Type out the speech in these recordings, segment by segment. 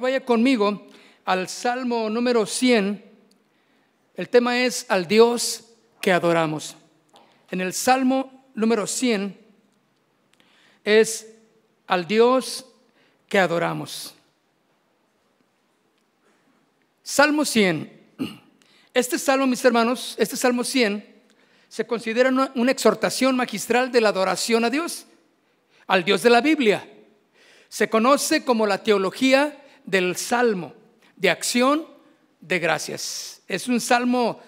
Vaya conmigo al Salmo número 100. El tema es al Dios que adoramos. En el Salmo número 100 es al Dios que adoramos. Salmo 100. Este salmo, mis hermanos, este Salmo 100 se considera una, una, exhortación magistral de la adoración a Dios, al Dios de la Biblia. Se conoce como la teología del salmo, de acción de gracias. Es un salmo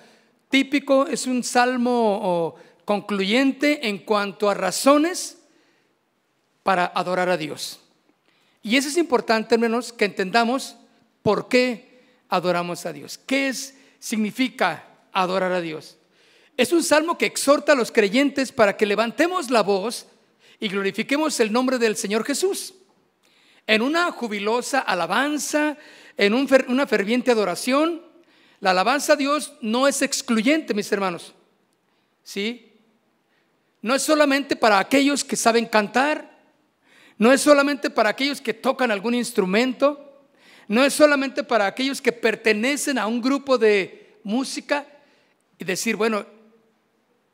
típico, es un salmo concluyente en cuanto a razones para adorar a Dios. Y eso es importante, hermanos, que entendamos por qué adoramos a Dios. ¿Qué es, significa adorar a Dios? Es un salmo que exhorta a los creyentes para que levantemos la voz y glorifiquemos el nombre del Señor Jesús en una jubilosa alabanza, en una ferviente adoración. La alabanza a Dios no es excluyente, mis hermanos. ¿Sí? No es solamente para aquellos que saben cantar, no es solamente para aquellos que tocan algún instrumento, no es solamente para aquellos que pertenecen a un grupo de música y decir, bueno,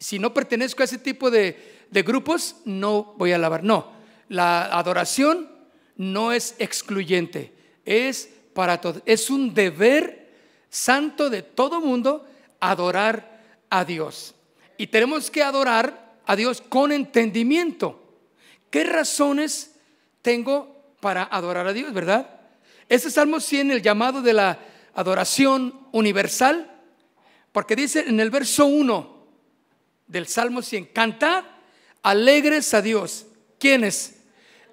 si no pertenezco a ese tipo de, de grupos, no voy a alabar. No, la adoración no es excluyente, es para todos. Es un deber santo de todo mundo adorar a Dios. Y tenemos que adorar a Dios con entendimiento. ¿Qué razones tengo para adorar a Dios, verdad? Este Salmo 100, el llamado de la adoración universal, porque dice en el verso 1 del Salmo 100, cantad alegres a Dios. ¿Quiénes?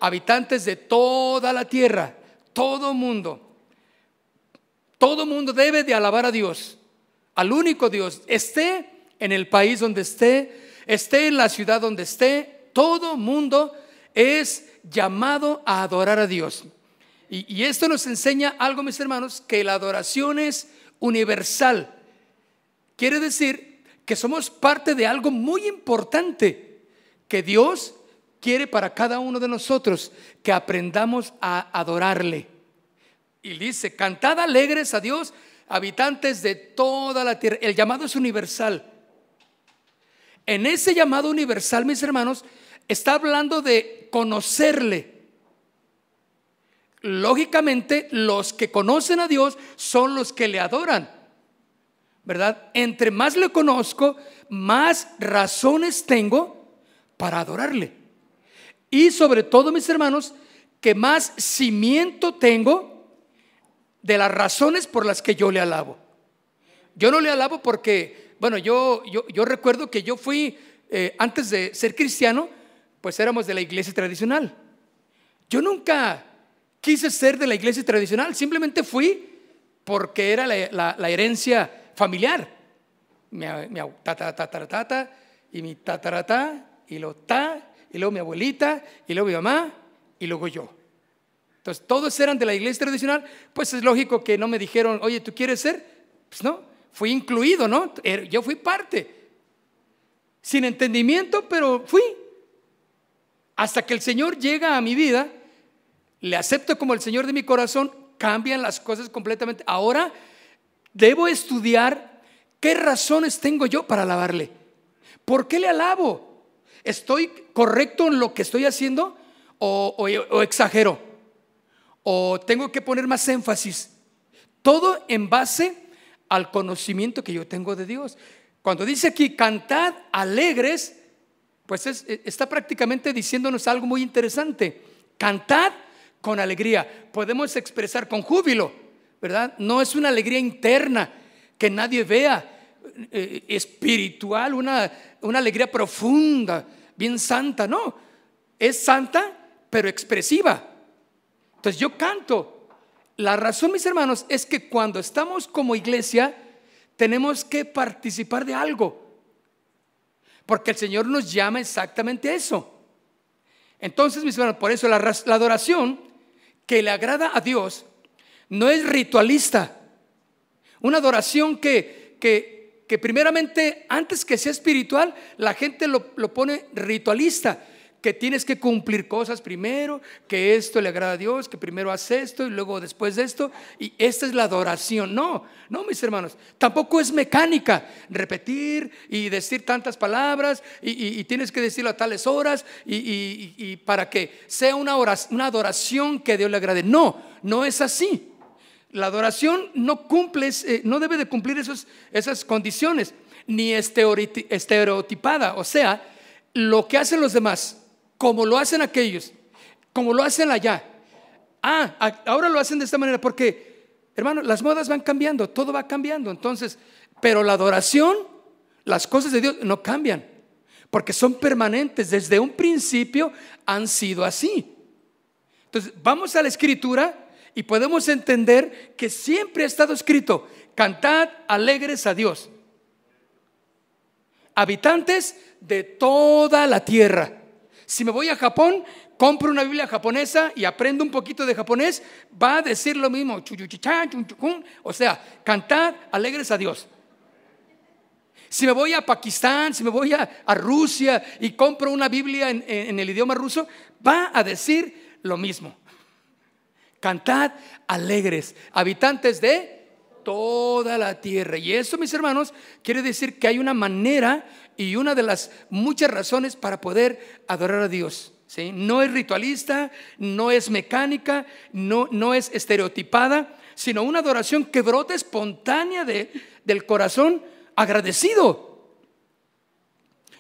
Habitantes de toda la tierra, todo mundo. Todo mundo debe de alabar a Dios, al único Dios, esté en el país donde esté, esté en la ciudad donde esté, todo mundo es llamado a adorar a Dios. Y, esto nos enseña algo, mis hermanos, que la adoración es universal. Quiere decir que somos parte de algo muy importante, que Dios quiere para cada uno de nosotros que aprendamos a adorarle. Y dice, cantad alegres a Dios, habitantes de toda la tierra. El llamado es universal. En ese llamado universal, mis hermanos, está hablando de conocerle. Lógicamente, los que conocen a Dios son los que le adoran. ¿Verdad? Entre más le conozco, más razones tengo para adorarle. Y sobre todo, mis hermanos, que más cimiento tengo de las razones por las que yo le alabo. Yo no le alabo porque, bueno, yo, yo, recuerdo que yo fui, eh, antes de ser cristiano, pues éramos de la iglesia tradicional. Yo nunca quise ser de la iglesia tradicional, simplemente fui porque era la, herencia familiar. Mi, mi tata, y mi tataratá y lo ta y luego mi abuelita, y luego mi mamá, y luego yo. Entonces, todos eran de la iglesia tradicional, pues es lógico que no me dijeron, oye, ¿tú quieres ser? Pues no, fui incluido, ¿no? Er, yo fui parte. Sin entendimiento, pero fui. Hasta que el Señor llega a mi vida, le acepto como el Señor de mi corazón, cambian las cosas completamente. Ahora debo estudiar qué razones tengo yo para alabarle. ¿Por qué le alabo? ¿Estoy correcto en lo que estoy haciendo o, exagero? ¿O tengo que poner más énfasis? Todo en base al conocimiento que yo tengo de Dios. Cuando dice aquí, cantad alegres, pues está prácticamente diciéndonos algo muy interesante. Cantad con alegría. Podemos expresar con júbilo, ¿verdad? No es una alegría interna que nadie vea, eh, espiritual, una, una alegría profunda, bien santa, no, es santa pero expresiva. Entonces yo canto. La razón, mis hermanos, es que cuando estamos como iglesia, tenemos que participar de algo. Porque el Señor nos llama exactamente a eso. Entonces, mis hermanos, por eso la, la adoración que le agrada a Dios no es ritualista. Una adoración que, que, que primeramente, antes que sea espiritual, la gente lo, pone ritualista, que tienes que cumplir cosas primero, que esto le agrada a Dios, que primero haces esto y luego después de esto. Y esta es la adoración. No, no, mis hermanos. Tampoco es mecánica repetir y decir tantas palabras y, tienes que decirlo a tales horas y, para que sea una, una adoración que Dios le agrade. No, no es así. La adoración no cumple, eh, no debe de cumplir esas condiciones, ni estereotipada. O sea, lo que hacen los demás como lo hacen aquellos, como lo hacen allá. Ah, ahora lo hacen de esta manera porque, hermano, las modas van cambiando, todo va cambiando. Entonces, pero la adoración, las cosas de Dios no cambian, porque son permanentes. Desde un principio han sido así. Entonces, vamos a la escritura y podemos entender que siempre ha estado escrito, cantad alegres a Dios. Habitantes de toda la tierra. Si me voy a Japón, compro una Biblia japonesa y aprendo un poquito de japonés, va a decir lo mismo. O sea, cantad alegres a Dios. Si me voy a Pakistán, si me voy a, Rusia y compro una Biblia en, en el idioma ruso, va a decir lo mismo. Cantad alegres, habitantes de toda la tierra. Y eso, mis hermanos, quiere decir que hay una manera y una de las muchas razones para poder adorar a Dios. ¿sí? No es ritualista, no es mecánica, no, no es estereotipada, sino una adoración que brota espontánea de, del corazón agradecido.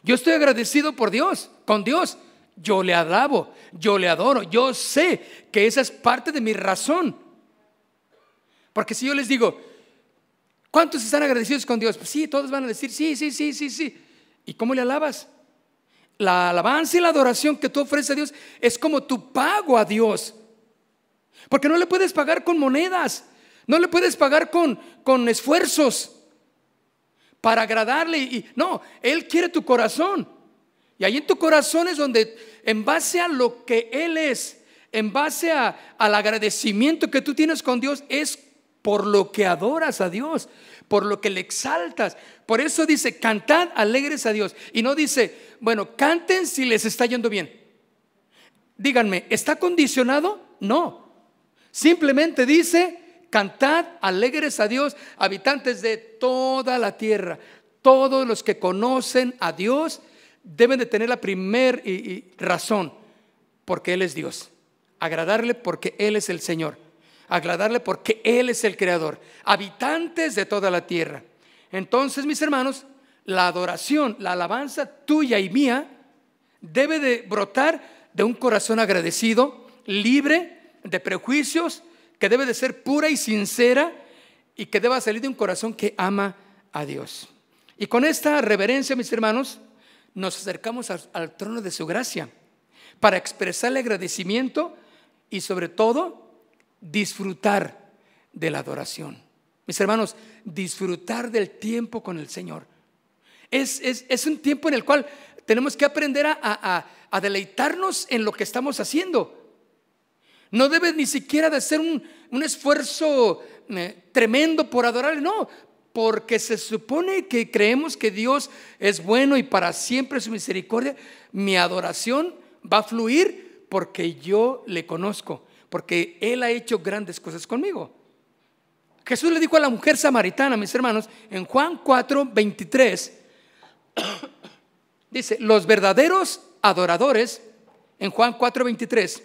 Yo estoy agradecido por Dios, con Dios. Yo le alabo, yo le adoro, yo sé que esa es parte de mi razón. Porque si yo les digo, ¿cuántos están agradecidos con Dios? Pues sí, todos van a decir, sí, sí, sí, sí, sí. ¿Y cómo le alabas? La alabanza y la adoración que tú ofreces a Dios es como tu pago a Dios. Porque no le puedes pagar con monedas, no le puedes pagar con, con esfuerzos para agradarle. Y, no, Él quiere tu corazón. Y ahí en tu corazón es donde, en base a lo que Él es, en base a, al agradecimiento que tú tienes con Dios, es por lo que adoras a Dios por lo que le exaltas. Por eso dice, cantad alegres a Dios. Y no dice, bueno, canten si les está yendo bien. Díganme, ¿está condicionado? No. Simplemente dice, cantad alegres a Dios, habitantes de toda la tierra. Todos los que conocen a Dios deben de tener la primer razón, porque Él es Dios. Agradarle porque Él es el Señor agradarle porque Él es el creador, habitantes de toda la tierra. Entonces, mis hermanos, la adoración, la alabanza tuya y mía debe de brotar de un corazón agradecido, libre de prejuicios, que debe de ser pura y sincera y que deba salir de un corazón que ama a Dios. Y con esta reverencia, mis hermanos, nos acercamos al, trono de su gracia para expresarle agradecimiento y sobre todo disfrutar de la adoración. Mis hermanos, disfrutar del tiempo con el Señor. Es, es, un tiempo en el cual tenemos que aprender a, a, deleitarnos en lo que estamos haciendo. No debe ni siquiera de ser un, un esfuerzo eh, tremendo por adorarle, no, porque se supone que creemos que Dios es bueno y para siempre su misericordia, mi adoración va a fluir porque yo le conozco porque Él ha hecho grandes cosas conmigo. Jesús le dijo a la mujer samaritana, mis hermanos, en Juan 4, 23, dice, los verdaderos adoradores, en Juan 4, 23,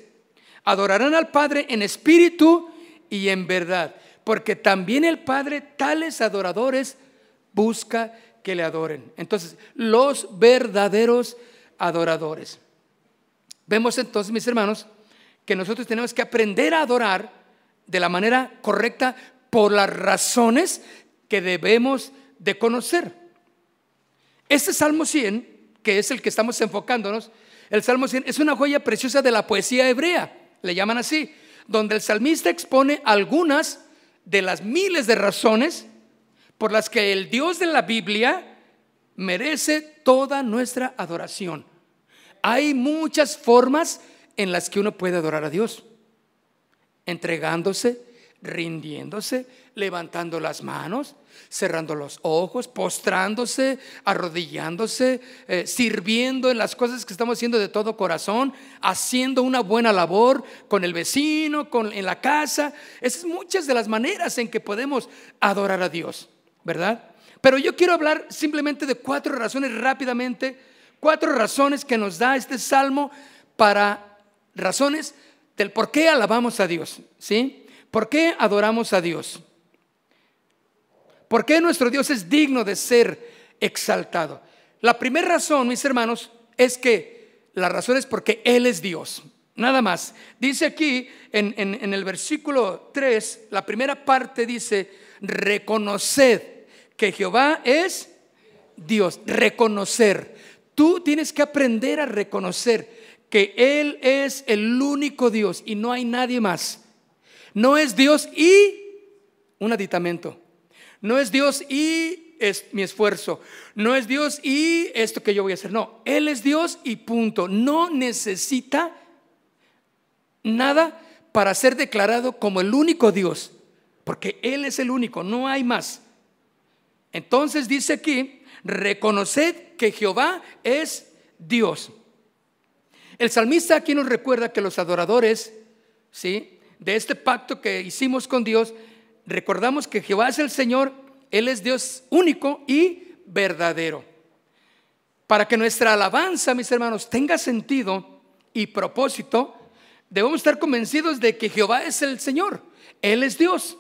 adorarán al Padre en espíritu y en verdad, porque también el Padre tales adoradores busca que le adoren. Entonces, los verdaderos adoradores. Vemos entonces, mis hermanos, que nosotros tenemos que aprender a adorar de la manera correcta por las razones que debemos de conocer. Este Salmo 100, que es el que estamos enfocándonos, el Salmo 100 es una joya preciosa de la poesía hebrea, le llaman así, donde el salmista expone algunas de las miles de razones por las que el Dios de la Biblia merece toda nuestra adoración. Hay muchas formas en las que uno puede adorar a Dios, entregándose, rindiéndose, levantando las manos, cerrando los ojos, postrándose, arrodillándose, eh, sirviendo en las cosas que estamos haciendo de todo corazón, haciendo una buena labor con el vecino, con, en la casa. Esas son muchas de las maneras en que podemos adorar a Dios, ¿verdad? Pero yo quiero hablar simplemente de cuatro razones rápidamente, cuatro razones que nos da este salmo para razones del por qué alabamos a Dios, ¿sí? ¿Por qué adoramos a Dios? ¿Por qué nuestro Dios es digno de ser exaltado? La primera razón, mis hermanos, es que la razón es porque Él es Dios. Nada más. Dice aquí en, el versículo 3, la primera parte dice, reconoced que Jehová es Dios. Reconocer. Tú tienes que aprender a reconocer que Él es el único Dios y no hay nadie más. No es Dios y un aditamento. No es Dios y es mi esfuerzo. No es Dios y esto que yo voy a hacer. No, Él es Dios y punto. No necesita nada para ser declarado como el único Dios. Porque Él es el único, no hay más. Entonces dice aquí, reconoced que Jehová es Dios. El salmista aquí nos recuerda que los adoradores, ¿sí? De este pacto que hicimos con Dios, recordamos que Jehová es el Señor, Él es Dios único y verdadero. Para que nuestra alabanza, mis hermanos, tenga sentido y propósito, debemos estar convencidos de que Jehová es el Señor, Él es Dios,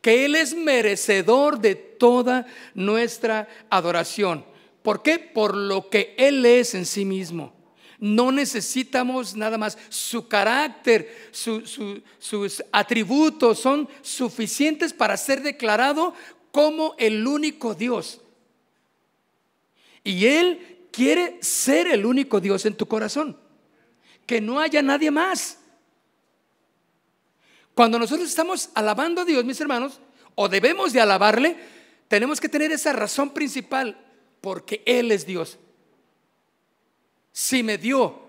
que Él es merecedor de toda nuestra adoración. ¿Por qué? Por lo que Él es en sí mismo. No necesitamos nada más. Su carácter, sus atributos son suficientes para ser declarado como el único Dios. Y Él quiere ser el único Dios en tu corazón. Que no haya nadie más. Cuando nosotros estamos alabando a Dios, mis hermanos, o debemos de alabarle, tenemos que tener esa razón principal, porque Él es Dios si me dio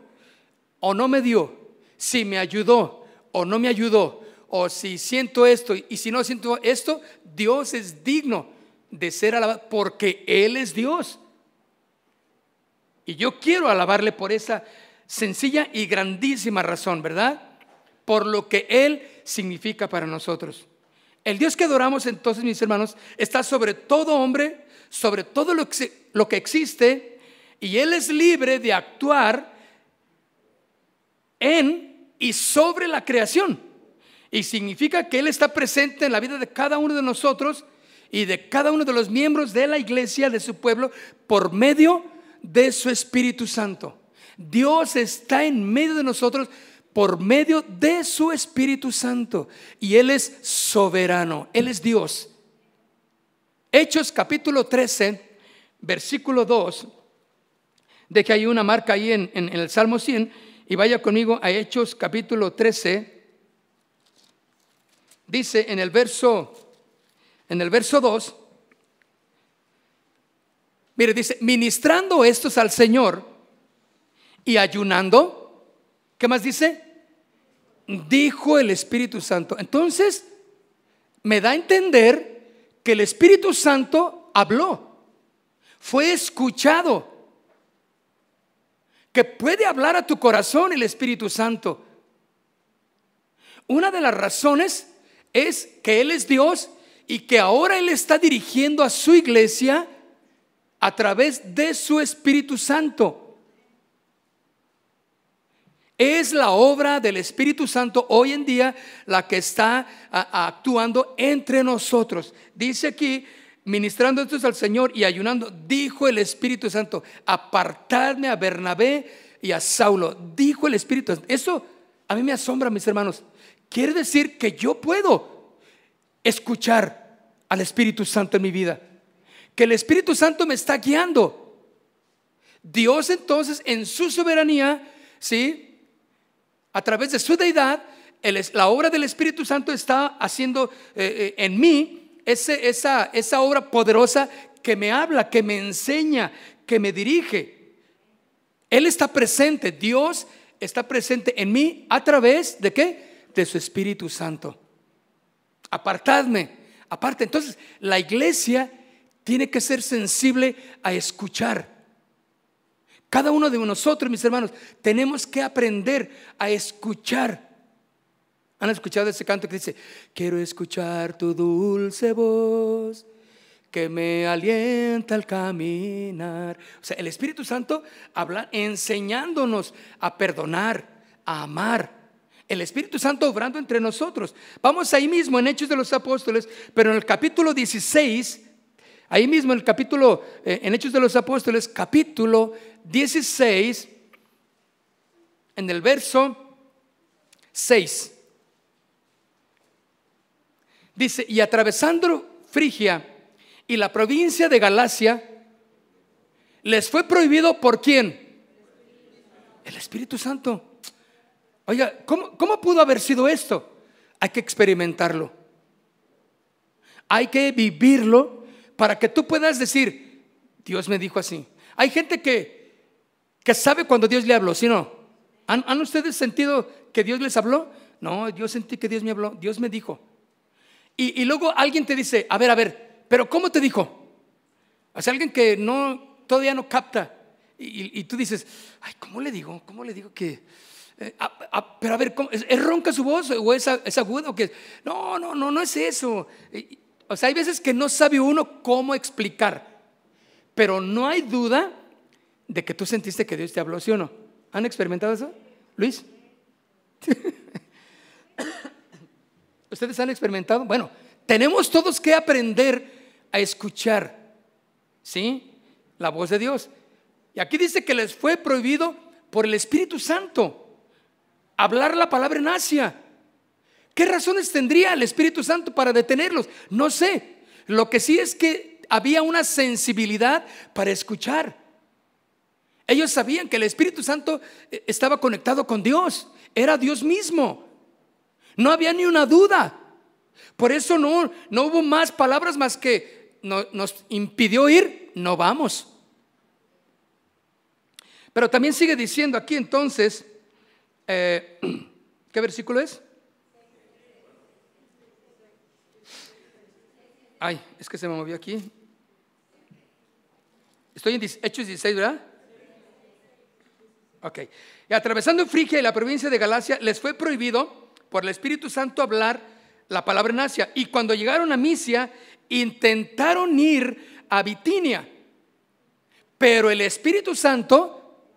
o no me dio, si me ayudó o no me ayudó, o si siento esto y si no siento esto, Dios es digno de ser alabado porque Él es Dios. Y yo quiero alabarle por esa sencilla y grandísima razón, ¿verdad? Por lo que Él significa para nosotros. El Dios que adoramos entonces, mis hermanos, está sobre todo hombre, sobre todo lo que, lo que existe y Él es libre de actuar en y sobre la creación. Y significa que Él está presente en la vida de cada uno de nosotros y de cada uno de los miembros de la iglesia, de su pueblo, por medio de su Espíritu Santo. Dios está en medio de nosotros por medio de su Espíritu Santo. Y Él es soberano, Él es Dios. Hechos capítulo 13, versículo 2 de que hay una marca ahí en, el Salmo 100 y vaya conmigo a Hechos capítulo 13. Dice en el verso, en el verso 2, mire, dice, ministrando estos al Señor y ayunando, ¿qué más dice? Dijo el Espíritu Santo. Entonces, me da a entender que el Espíritu Santo habló, fue escuchado que puede hablar a tu corazón el Espíritu Santo. Una de las razones es que Él es Dios y que ahora Él está dirigiendo a su iglesia a través de su Espíritu Santo. Es la obra del Espíritu Santo hoy en día la que está actuando entre nosotros. Dice aquí ministrando entonces al Señor y ayunando, dijo el Espíritu Santo, apartadme a Bernabé y a Saulo. Dijo el Espíritu Santo. Eso a mí me asombra, mis hermanos. Quiere decir que yo puedo escuchar al Espíritu Santo en mi vida. Que el Espíritu Santo me está guiando. Dios entonces en su soberanía, ¿sí? A través de su deidad, la obra del Espíritu Santo está haciendo eh, eh, en mí esa, esa obra poderosa que me habla, que me enseña, que me dirige. Él está presente, Dios está presente en mí a través de qué? De su Espíritu Santo. apartadme, aparte. Entonces, la iglesia tiene que ser sensible a escuchar. Cada uno de nosotros, mis hermanos, tenemos que aprender a escuchar. ¿Han escuchado ese canto que dice, quiero escuchar tu dulce voz que me alienta al caminar? O sea, el Espíritu Santo habla enseñándonos a perdonar, a amar. El Espíritu Santo obrando entre nosotros. Vamos ahí mismo en Hechos de los Apóstoles, pero en el capítulo 16, ahí mismo en el capítulo, eh, en Hechos de los Apóstoles, capítulo 16, en el verso 6. Dice, y atravesando Frigia y la provincia de Galacia, les fue prohibido por quién? El Espíritu Santo. Oiga, ¿cómo, ¿cómo pudo haber sido esto? Hay que experimentarlo. Hay que vivirlo para que tú puedas decir, Dios me dijo así. Hay gente que, que sabe cuando Dios le habló, ¿sí no? ¿Han, ¿Han ustedes sentido que Dios les habló? No, yo sentí que Dios me habló, Dios me dijo. Y, luego alguien te dice, a ver, a ver, pero ¿cómo te dijo? O sea, alguien que no, todavía no capta. Y, tú dices, ay, ¿cómo le digo? ¿Cómo le digo que... Eh, pero a ver, ¿es, ronca su voz o es, es agudo? Que, no, no, no, no es eso. O sea, hay veces que no sabe uno cómo explicar. Pero no hay duda de que tú sentiste que Dios te habló, ¿sí o no? ¿Han experimentado eso? Luis. ¿Ustedes han experimentado? Bueno, tenemos todos que aprender a escuchar, ¿sí? La voz de Dios. Y aquí dice que les fue prohibido por el Espíritu Santo hablar la palabra en Asia. ¿Qué razones tendría el Espíritu Santo para detenerlos? No sé. Lo que sí es que había una sensibilidad para escuchar. Ellos sabían que el Espíritu Santo eh, estaba conectado con Dios, era Dios mismo. No había ni una duda. Por eso no, no hubo más palabras más que nos impidió ir, no vamos. Pero también sigue diciendo aquí entonces, eh, ¿qué versículo es? Ay, es que se me movió aquí. Estoy en Hechos 16, ¿verdad? Ok. Y atravesando Frigia y la provincia de Galacia, les fue prohibido por el Espíritu Santo hablar la palabra en Asia. Y cuando llegaron a Misia, intentaron ir a Bitinia. Pero el Espíritu Santo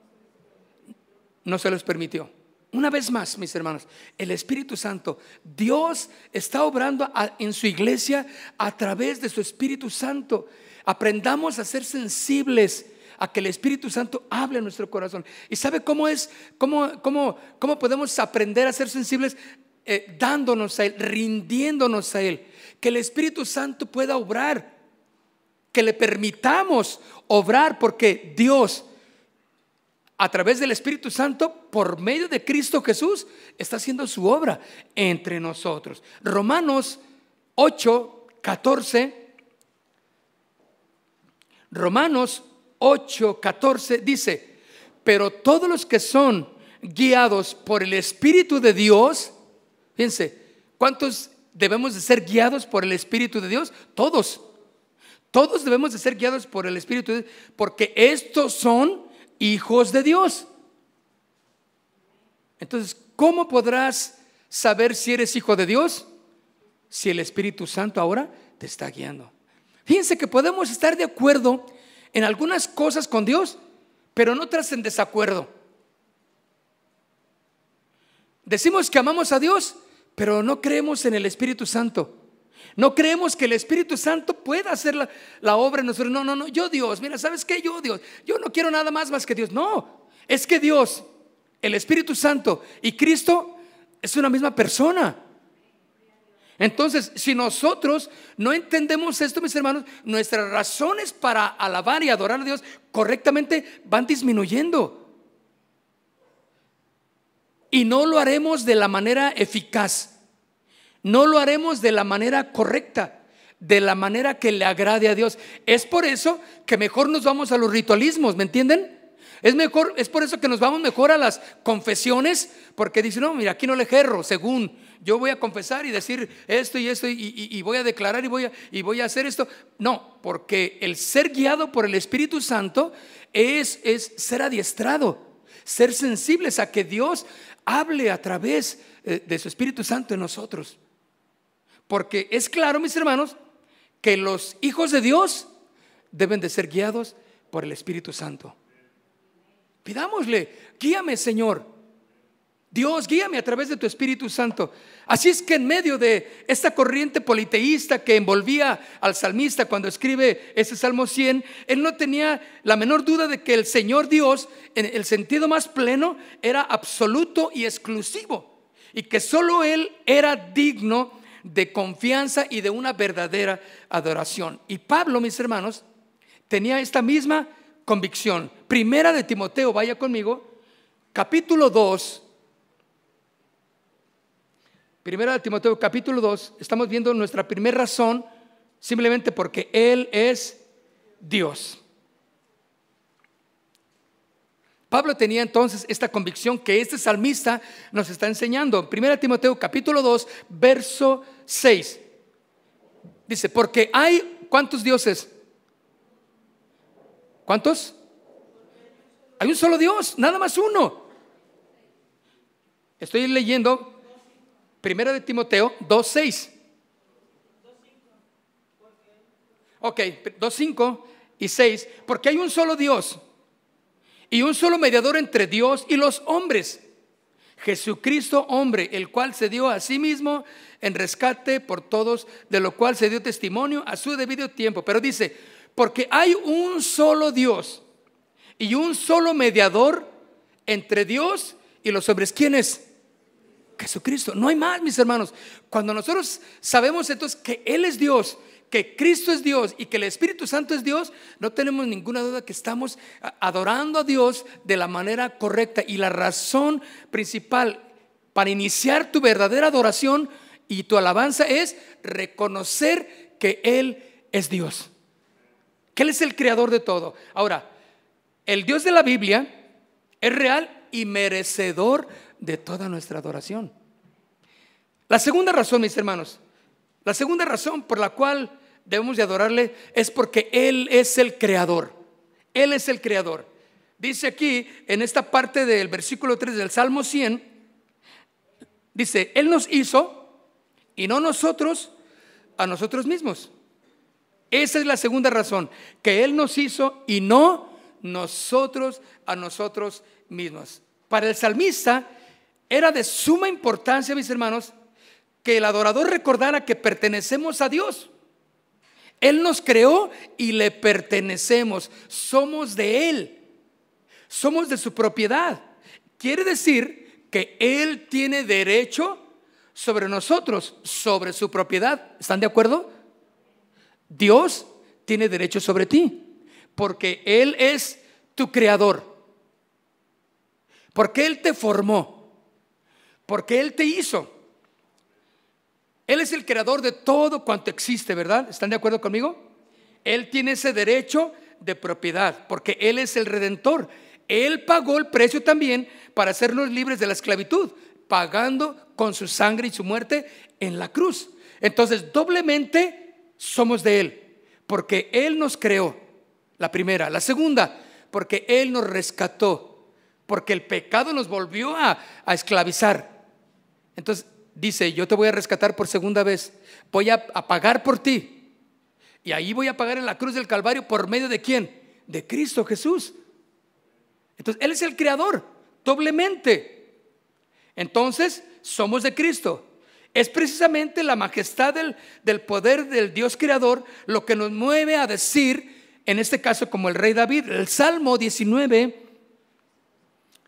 no se los permitió. Una vez más, mis hermanos, el Espíritu Santo, Dios está obrando en su iglesia a través de su Espíritu Santo. Aprendamos a ser sensibles a que el Espíritu Santo hable en nuestro corazón. ¿Y sabe cómo es, cómo, cómo, cómo podemos aprender a ser sensibles? Eh, dándonos a Él, rindiéndonos a Él. Que el Espíritu Santo pueda obrar. Que le permitamos obrar porque Dios, a través del Espíritu Santo, por medio de Cristo Jesús, está haciendo su obra entre nosotros. Romanos 8, 14. Romanos 8, 14 dice, pero todos los que son guiados por el Espíritu de Dios, fíjense, ¿cuántos debemos de ser guiados por el Espíritu de Dios? Todos. Todos debemos de ser guiados por el Espíritu de Dios, porque estos son hijos de Dios. Entonces, ¿cómo podrás saber si eres hijo de Dios? Si el Espíritu Santo ahora te está guiando. Fíjense que podemos estar de acuerdo en algunas cosas con Dios, pero no otras en desacuerdo. Decimos que amamos a Dios, pero no creemos en el Espíritu Santo. No creemos que el Espíritu Santo pueda hacer la, obra en nosotros. No, no, no, yo Dios, mira, ¿sabes qué? Yo Dios, yo no quiero nada más más que Dios. No, es que Dios, el Espíritu Santo y Cristo es una misma persona. Entonces, si nosotros no entendemos esto, mis hermanos, nuestras razones para alabar y adorar a Dios correctamente van disminuyendo. Y no lo haremos de la manera eficaz. No lo haremos de la manera correcta, de la manera que le agrade a Dios. Es por eso que mejor nos vamos a los ritualismos, ¿me entienden? Es mejor, es por eso que nos vamos mejor a las confesiones, porque dicen, no, mira, aquí no le jerro, según yo voy a confesar y decir esto y esto y, voy a declarar y voy a, y voy a hacer esto. No, porque el ser guiado por el Espíritu Santo es, es ser adiestrado, ser sensibles a que Dios hable a través eh, de su Espíritu Santo en nosotros. Porque es claro, mis hermanos, que los hijos de Dios deben de ser guiados por el Espíritu Santo. Pidámosle, guíame Señor. Dios, guíame a través de tu Espíritu Santo. Así es que en medio de esta corriente politeísta que envolvía al salmista cuando escribe ese Salmo 100, él no tenía la menor duda de que el Señor Dios, en el sentido más pleno, era absoluto y exclusivo. Y que solo Él era digno de confianza y de una verdadera adoración. Y Pablo, mis hermanos, tenía esta misma convicción. Primera de Timoteo, vaya conmigo, capítulo 2. Primera Timoteo, capítulo 2, estamos viendo nuestra primera razón simplemente porque Él es Dios. Pablo tenía entonces esta convicción que este salmista nos está enseñando. Primera Timoteo capítulo 2, verso 6. Dice, porque hay, ¿cuántos dioses? ¿Cuántos? Hay un solo Dios, nada más uno. Estoy leyendo Primera de Timoteo 2.6. Ok, 2.5 y 6. Porque hay un solo Dios y un solo mediador entre Dios y los hombres. Jesucristo hombre, el cual se dio a sí mismo en rescate por todos, de lo cual se dio testimonio a su debido tiempo. Pero dice, porque hay un solo Dios y un solo mediador entre Dios y los hombres. ¿Quién es? Jesucristo. No hay más, mis hermanos. Cuando nosotros sabemos entonces que Él es Dios, que Cristo es Dios y que el Espíritu Santo es Dios, no tenemos ninguna duda que estamos adorando a Dios de la manera correcta. Y la razón principal para iniciar tu verdadera adoración y tu alabanza es reconocer que Él es Dios que Él es el creador de todo. Ahora, el Dios de la Biblia es real y merecedor de toda nuestra adoración. La segunda razón, mis hermanos, la segunda razón por la cual debemos de adorarle es porque Él es el creador. Él es el creador. Dice aquí, en esta parte del versículo 3 del Salmo 100, dice, Él nos hizo y no nosotros a nosotros mismos. Esa es la segunda razón, que Él nos hizo y no nosotros a nosotros mismos. Para el salmista era de suma importancia, mis hermanos, que el adorador recordara que pertenecemos a Dios. Él nos creó y le pertenecemos. Somos de Él. Somos de su propiedad. Quiere decir que Él tiene derecho sobre nosotros, sobre su propiedad. ¿Están de acuerdo? Dios tiene derecho sobre ti, porque Él es tu creador, porque Él te formó, porque Él te hizo. Él es el creador de todo cuanto existe, ¿verdad? ¿Están de acuerdo conmigo? Él tiene ese derecho de propiedad, porque Él es el redentor. Él pagó el precio también para hacernos libres de la esclavitud, pagando con su sangre y su muerte en la cruz. Entonces, doblemente somos de Él, porque Él nos creó, la primera. La segunda, porque Él nos rescató, porque el pecado nos volvió a, esclavizar. Entonces dice, yo te voy a rescatar por segunda vez, voy a, pagar por ti. Y ahí voy a pagar en la cruz del Calvario por medio de quién? De Cristo Jesús. Entonces, Él es el creador, doblemente. Entonces, somos de Cristo. Es precisamente la majestad del, poder del Dios creador lo que nos mueve a decir, en este caso como el rey David, el Salmo 19,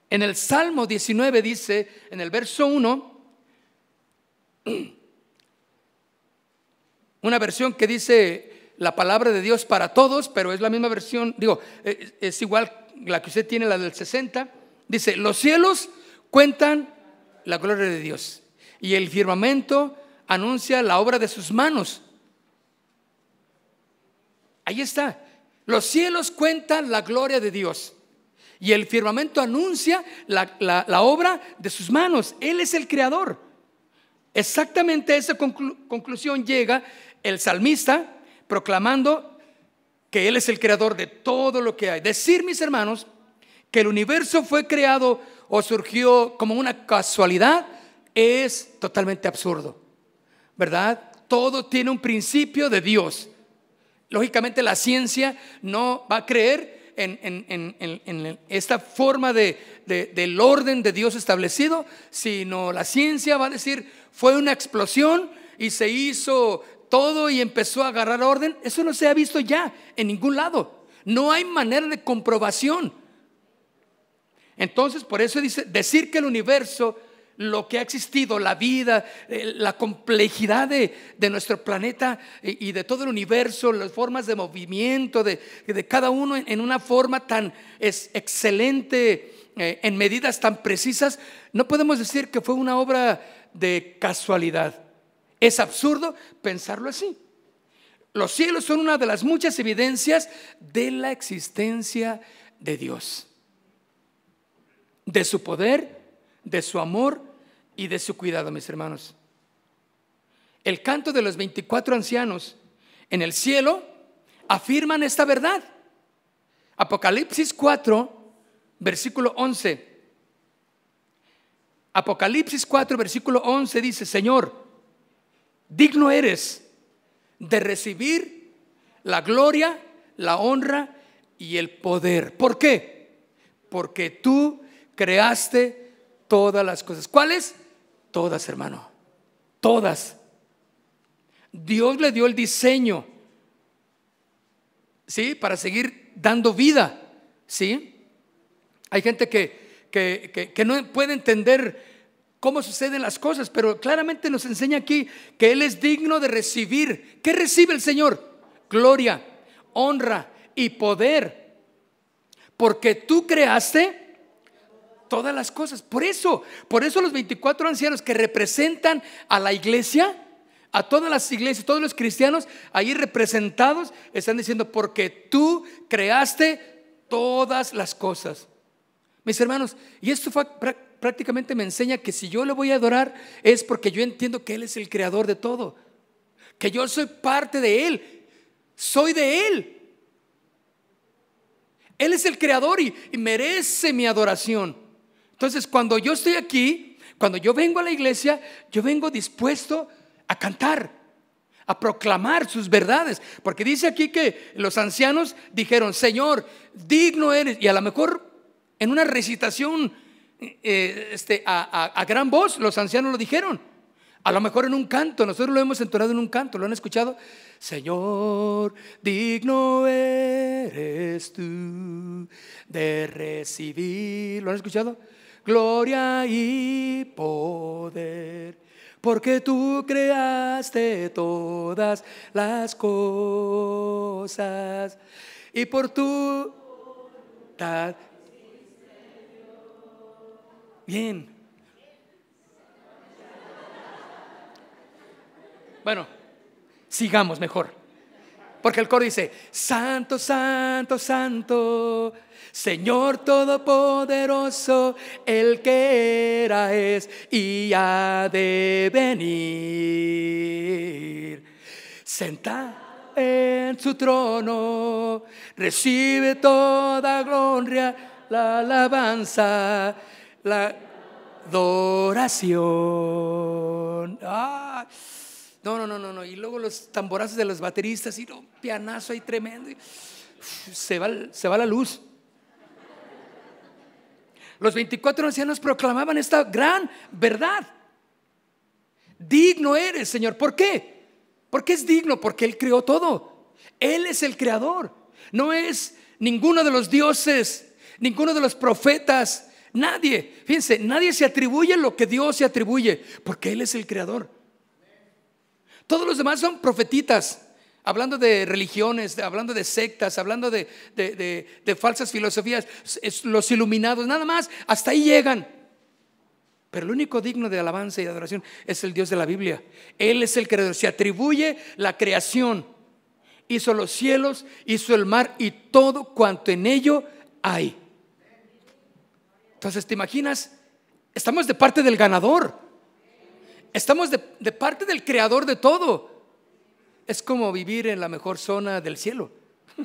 en el Salmo 19 dice, en el verso 1, una versión que dice la palabra de Dios para todos, pero es la misma versión, digo, es igual la que usted tiene, la del 60, dice, los cielos cuentan la gloria de Dios y el firmamento anuncia la obra de sus manos. Ahí está. Los cielos cuentan la gloria de Dios. Y el firmamento anuncia la, obra de sus manos. Él es el creador. Exactamente a esa conclusión llega el salmista proclamando que Él es el creador de todo lo que hay. Decir, mis hermanos, que el universo fue creado o surgió como una casualidad es totalmente absurdo, ¿verdad? Todo tiene un principio de Dios. Lógicamente la ciencia no va a creer en, esta forma de, del orden de Dios establecido, sino la ciencia va a decir, fue una explosión y se hizo todo y empezó a agarrar orden. Eso no se ha visto ya en ningún lado. No hay manera de comprobación. Entonces, por eso dice, decir que el universo lo que ha existido, la vida, eh, la complejidad de, nuestro planeta y de todo el universo, las formas de movimiento de, cada uno en, una forma tan excelente, eh, en medidas tan precisas, no podemos decir que fue una obra de casualidad. Es absurdo pensarlo así. Los cielos son una de las muchas evidencias de la existencia de Dios, de su poder, de su amor y de su cuidado, mis hermanos. El canto de los 24 ancianos en el cielo afirman esta verdad. Apocalipsis 4, versículo 11. Apocalipsis 4, versículo 11 dice, Señor, digno eres de recibir la gloria, la honra y el poder. ¿Por qué? Porque tú creaste todas las cosas. ¿Cuáles? Todas, hermano. Todas. Dios le dio el diseño, ¿sí? Para seguir dando vida, ¿sí? Hay gente que, que, no puede entender cómo suceden las cosas, pero claramente nos enseña aquí que Él es digno de recibir. ¿Qué recibe el Señor? Gloria, honra y poder. Porque tú creaste todas las cosas. Por eso, por eso los 24 ancianos que representan a la iglesia, a todas las iglesias, todos los cristianos ahí representados, están diciendo, porque tú creaste todas las cosas. Mis hermanos, y esto prácticamente me enseña que si yo le voy a adorar es porque yo entiendo que Él es el creador de todo, que yo soy parte de Él, soy de Él. Él es el creador y merece mi adoración. Entonces, cuando yo estoy aquí, cuando yo vengo a la iglesia, yo vengo dispuesto a cantar, a proclamar sus verdades. Porque dice aquí que los ancianos dijeron, Señor, digno eres. Y a lo mejor en una recitación eh, este, a, gran voz, los ancianos lo dijeron. A lo mejor en un canto, nosotros lo hemos entonado en un canto, ¿lo han escuchado? Señor, digno eres tú de recibir, ¿lo han escuchado? gloria y poder, porque tú creaste todas las cosas y por tu Bien. Bueno, sigamos mejor. Porque el coro dice, Santo, Santo, Santo, Señor Todopoderoso, el que era es y ha de venir. Sentado en su trono, recibe toda gloria, la alabanza, la adoración. Ah. No, no, no, no, no. Y luego los tamborazos de los bateristas y un pianazo ahí tremendo. se, va, se va la luz. Los 24 ancianos proclamaban esta gran verdad. Digno eres, Señor. ¿Por qué? Porque es digno, porque Él creó todo. Él es el creador. No es ninguno de los dioses, ninguno de los profetas, nadie. Fíjense, nadie se atribuye lo que Dios se atribuye, porque Él es el creador. Todos los demás son profetitas, hablando de religiones, hablando de sectas, hablando de, falsas filosofías, los iluminados, nada más, hasta ahí llegan. Pero el único digno de alabanza y de adoración es el Dios de la Biblia. Él es el creador, se atribuye la creación. Hizo los cielos, hizo el mar y todo cuanto en ello hay. Entonces, ¿te imaginas? Estamos de parte del ganador. estamos de, parte del creador de todo. Es como vivir en la mejor zona del cielo.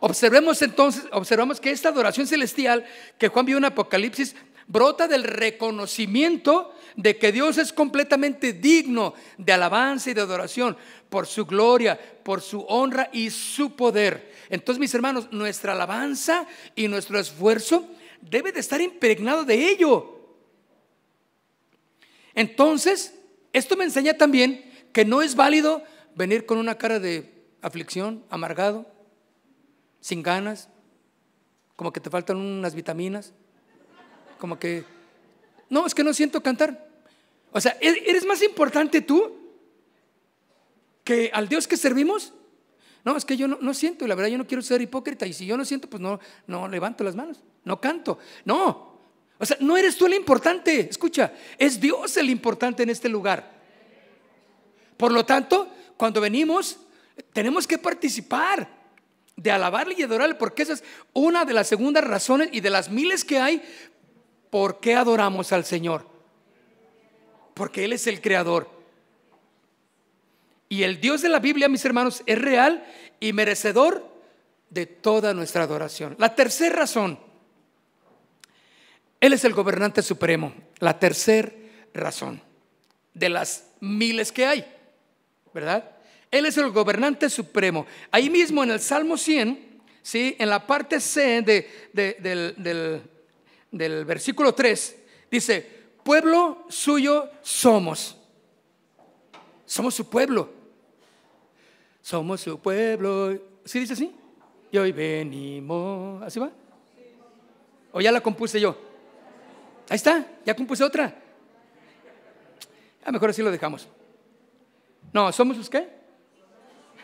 Observemos entonces, observamos que esta adoración celestial que Juan vio en Apocalipsis brota del reconocimiento de que Dios es completamente digno de alabanza y de adoración por su gloria, por su honra y su poder. Entonces, mis hermanos, nuestra alabanza y nuestro esfuerzo debe de estar impregnado de ello. Entonces, esto me enseña también que no es válido venir con una cara de aflicción, amargado, sin ganas, como que te faltan unas vitaminas, como que, no, es que no siento cantar. O sea, ¿e-, ¿eres más importante tú que al Dios que servimos? No, es que yo no, siento y la verdad yo no quiero ser hipócrita y si yo no siento, pues no, no levanto las manos, no canto. No, o sea, no eres tú el importante, escucha, es Dios el importante en este lugar. Por lo tanto, cuando venimos, tenemos que participar de alabarle y adorarle, porque esa es una de las segundas razones y de las miles que hay ¿Por qué adoramos al Señor? Porque Él es el creador. Y el Dios de la Biblia, mis hermanos, es real y merecedor de toda nuestra adoración. La tercera razón, Él es el gobernante supremo. La tercera razón de las miles que hay, ¿verdad? Él es el gobernante supremo. Ahí mismo en el Salmo 100, ¿sí? en la parte C del, del versículo 3, dice, pueblo suyo somos. Somos su pueblo. Somos su pueblo. ¿Sí dice así? Y hoy venimos. ¿Así va? ¿O ya la compuse yo? Ahí está, ya compuse otra. A mejor así lo dejamos. No, ¿somos sus qué?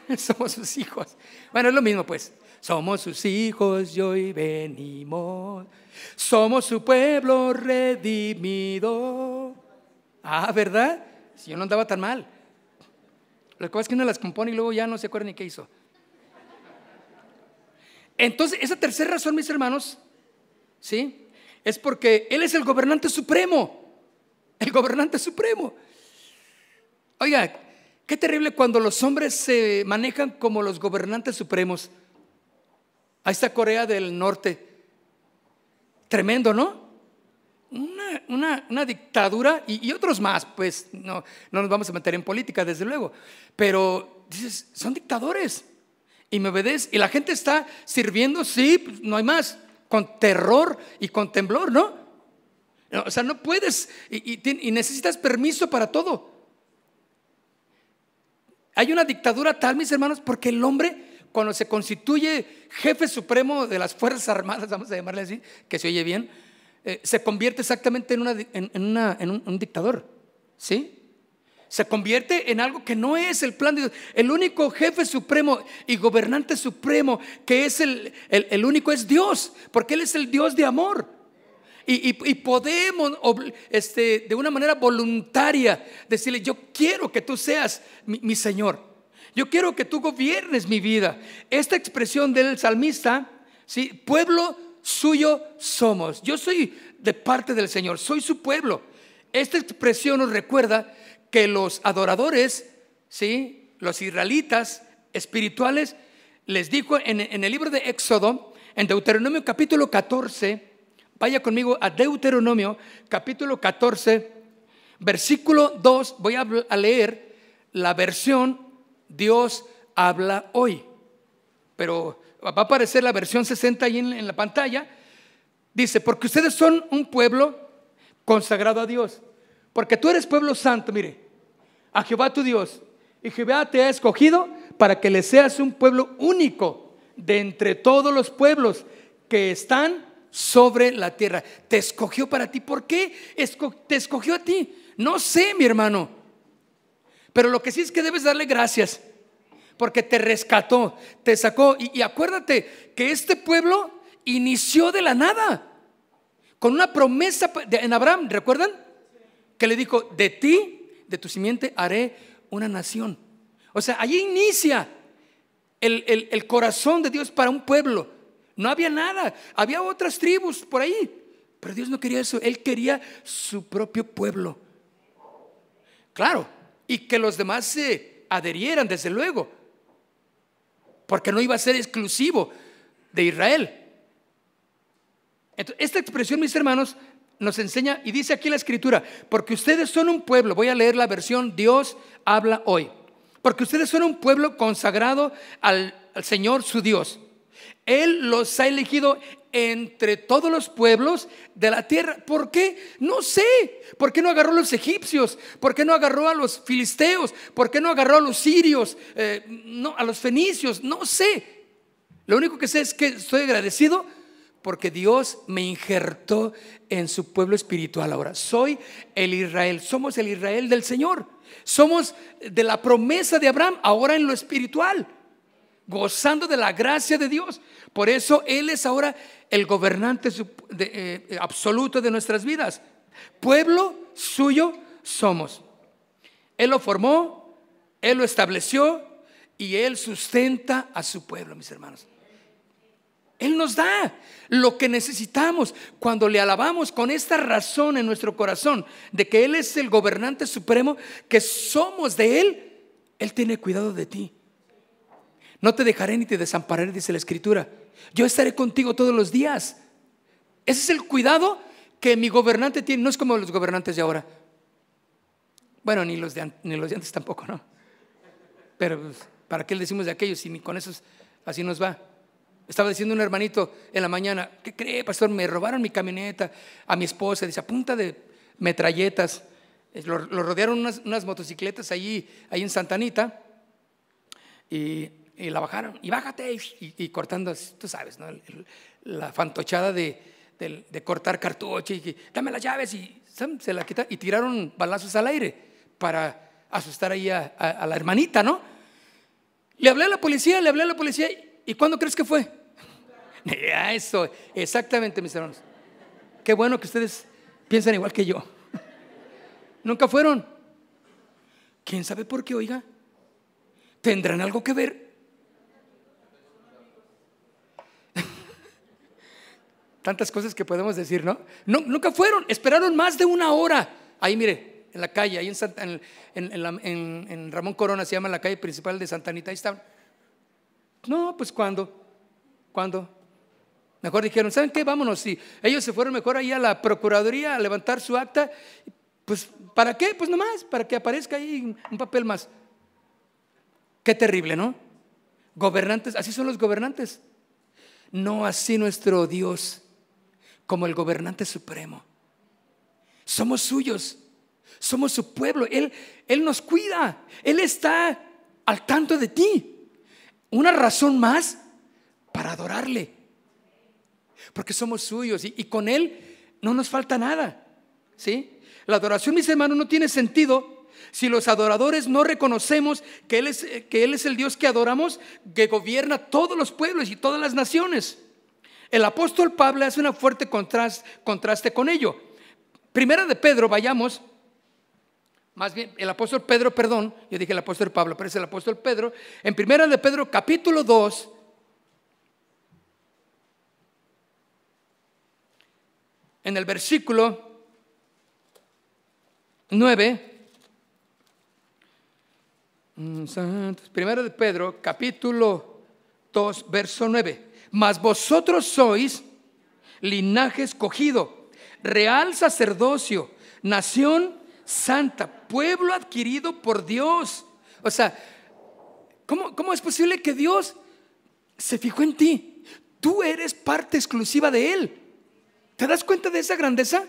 Somos sus hijos. Bueno, es lo mismo pues. Somos sus hijos y hoy venimos. Somos su pueblo redimido. Ah, ¿verdad? Si yo no andaba tan mal. Lo que es que uno las compone y luego ya no se acuerda ni qué hizo. Entonces, esa tercera razón, mis hermanos, ¿sí? Es porque Él es el gobernante supremo. El gobernante supremo. Oiga, qué terrible cuando los hombres se manejan como los gobernantes supremos. Ahí está Corea del Norte. Tremendo, ¿no? Una, dictadura y, otros más, pues no, no nos vamos a meter en política, desde luego. Pero dices, son dictadores. Y me obedeces. Y la gente está sirviendo, sí, pues, no hay más, con terror y con temblor, ¿no? O sea, no puedes y necesitas permiso para todo. Hay una dictadura tal, mis hermanos, porque el hombre cuando se constituye jefe supremo de las Fuerzas Armadas, vamos a llamarle así, que se oye bien, eh, se convierte exactamente en, un, dictador. ¿Sí? Se convierte en algo que no es el plan de Dios. El único jefe supremo y gobernante supremo que es el, el, único es Dios, porque Él es el Dios de amor. Y, podemos este, de una manera voluntaria decirle, yo quiero que tú seas mi Señor. Yo quiero que tú gobiernes mi vida. Esta expresión del salmista, ¿sí? pueblo suyo somos. Yo soy de parte del Señor, soy su pueblo. Esta expresión nos recuerda que los adoradores, ¿sí? los israelitas espirituales, les dijo en, en el libro de Éxodo, en Deuteronomio capítulo 14, vaya conmigo a Deuteronomio capítulo 14, versículo 2, voy a leer la versión Dios habla hoy. Pero va a aparecer la versión 60 ahí en, la pantalla. Dice, porque ustedes son un pueblo consagrado a Dios. Porque tú eres pueblo santo, mire, a Jehová tu Dios. Y Jehová te ha escogido para que le seas un pueblo único de entre todos los pueblos que están sobre la tierra. Te escogió para ti. ¿Por qué te escogió a ti? No sé, mi hermano. Pero lo que sí es que debes darle gracias, porque te rescató, te sacó. Y, acuérdate que este pueblo inició de la nada, con una promesa en Abraham, ¿recuerdan? Que le dijo, de ti, de tu simiente, haré una nación. O sea, allí inicia el, el corazón de Dios para un pueblo. No había nada, había otras tribus por ahí, Pero Dios no quería eso, Él quería su propio pueblo. Claro, y que los demás se adherieran, desde luego, porque no iba a ser exclusivo de Israel. esta expresión, mis hermanos, nos enseña y dice aquí la escritura, porque ustedes son un pueblo, voy a leer la versión Dios habla hoy, porque ustedes son un pueblo consagrado al, al Señor su Dios. Él los ha elegido entre todos los pueblos de la tierra. ¿Por qué? No sé. ¿Por qué no agarró a los egipcios? ¿Por qué no agarró a los filisteos? ¿Por qué no agarró a los sirios? Eh, no, a los fenicios. No sé. Lo único que sé es que estoy agradecido porque Dios me injertó en su pueblo espiritual ahora. Soy el Israel. Somos el Israel del Señor. Somos de la promesa de Abraham ahora en lo espiritual gozando de la gracia de Dios. Por eso Él es ahora el gobernante eh, absoluto de nuestras vidas. Pueblo suyo somos. Él lo formó, Él lo estableció y Él sustenta a su pueblo, mis hermanos. Él nos da lo que necesitamos cuando le alabamos con esta razón en nuestro corazón de que Él es el gobernante supremo, que somos de Él. Él tiene cuidado de ti. No te dejaré ni te desampararé, dice la Escritura. Yo estaré contigo todos los días. Ese es el cuidado que mi gobernante tiene. No es como los gobernantes de ahora. Bueno, ni los de, antes tampoco, ¿no? Pero pues, ¿para qué le decimos de aquellos si ni con esos así nos va? Estaba diciendo un hermanito en la mañana, ¿qué cree, pastor? Me robaron mi camioneta a mi esposa, dice, a punta de metralletas. Lo, rodearon unas, motocicletas allí, ahí en Santanita. Y y la bajaron, y bájate, y, cortando, tú sabes, ¿no? la fantochada de, cortar cartucho, y dame las llaves, y se la quita, y tiraron balazos al aire para asustar ahí a, la hermanita, ¿no? Le hablé a la policía, le hablé a la policía, ¿y cuándo crees que fue? Eso, exactamente, mis hermanos. Qué bueno que ustedes piensan igual que yo. Nunca fueron. ¿Quién sabe por qué, oiga? ¿Tendrán algo que ver? Tantas cosas que podemos decir, ¿no? nunca fueron, esperaron más de una hora. Ahí mire, en la calle, ahí en, Ramón Corona, se llama la calle principal de Santa Anita, ahí estaban. No, pues ¿cuándo? ¿Cuándo? Mejor dijeron, ¿saben qué? Vámonos. Y ellos se fueron mejor ahí a la Procuraduría a levantar su acta. Pues, ¿para qué? Pues nomás, para que aparezca ahí un papel más. Qué terrible, ¿no? Gobernantes, así son los gobernantes. No así nuestro Dios como el gobernante supremo. Somos suyos, somos su pueblo. Él, Él nos cuida, Él está al tanto de ti. Una razón más para adorarle. Porque somos suyos y, con Él no nos falta nada. ¿sí? La adoración, mis hermanos, no tiene sentido si los adoradores no reconocemos que él, es, que él es el Dios que adoramos, que gobierna todos los pueblos y todas las naciones. El apóstol Pablo hace una fuerte contraste, con ello. Primera de Pedro, vayamos, más bien el apóstol Pedro, perdón, yo dije el apóstol Pablo, pero es el apóstol Pedro. En primera de Pedro, capítulo 2, en el versículo 9, mm, primera de Pedro, capítulo 2, verso 9. Mas vosotros sois linaje escogido, real sacerdocio, nación santa, pueblo adquirido por Dios. O sea, ¿cómo, ¿cómo, es posible que Dios se fijó en ti? Tú eres parte exclusiva de Él. ¿Te das cuenta de esa grandeza?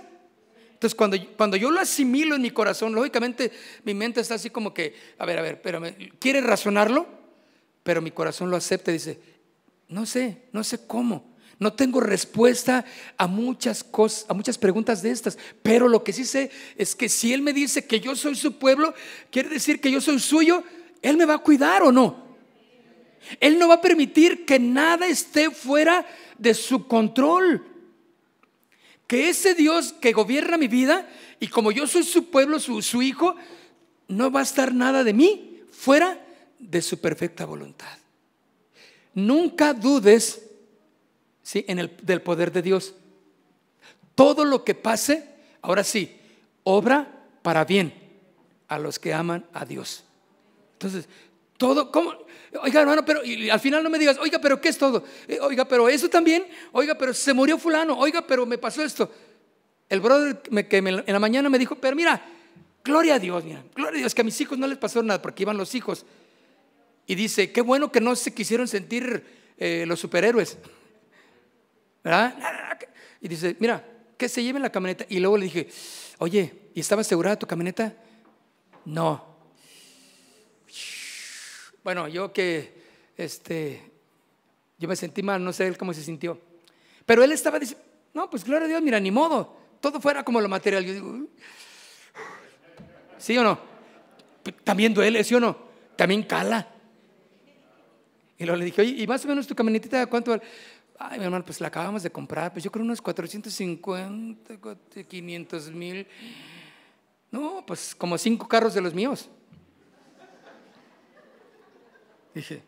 Entonces, cuando, cuando yo lo asimilo en mi corazón, lógicamente mi mente está así como que, a ver, a ver, pero quiere razonarlo, pero mi corazón lo acepta y dice, no sé, no sé cómo. No tengo respuesta a muchas cosas, a muchas preguntas de estas, pero lo que sí sé es que si él me dice que yo soy su pueblo, quiere decir que yo soy suyo, él me va a cuidar o no. Él no va a permitir que nada esté fuera de su control. Que ese Dios que gobierna mi vida y como yo soy su pueblo, su, su hijo, no va a estar nada de mí fuera de su perfecta voluntad. Nunca dudes ¿sí? en el, del poder de Dios. todo lo que pase, ahora sí, obra para bien a los que aman a Dios. Entonces, todo, ¿cómo? Oiga, hermano, pero al final no me digas, oiga, pero ¿qué es todo? Eh, oiga, pero eso también, oiga, pero se murió fulano, oiga, pero me pasó esto. El brother que en la mañana me dijo, pero mira, gloria a Dios, mira, gloria a Dios, que a mis hijos no les pasó nada porque iban los hijos. Y dice, qué bueno que no se quisieron sentir eh, los superhéroes. ¿Verdad? Y dice, mira, que se lleven la camioneta. Y luego le dije, oye, ¿y estaba asegurada tu camioneta? No. Bueno, yo que, este, yo me sentí mal, no sé él cómo se sintió. Pero él estaba diciendo, no, pues gloria a Dios, mira, ni modo, todo fuera como lo material. Yo digo, ¿sí o no? También duele, ¿sí o no? También cala. Y luego le dije, oye, ¿y más o menos tu camionetita cuánto vale? Ay, mi hermano, pues la acabamos de comprar, pues yo creo unos 450, 500 mil. No, pues como cinco carros de los míos. Dije,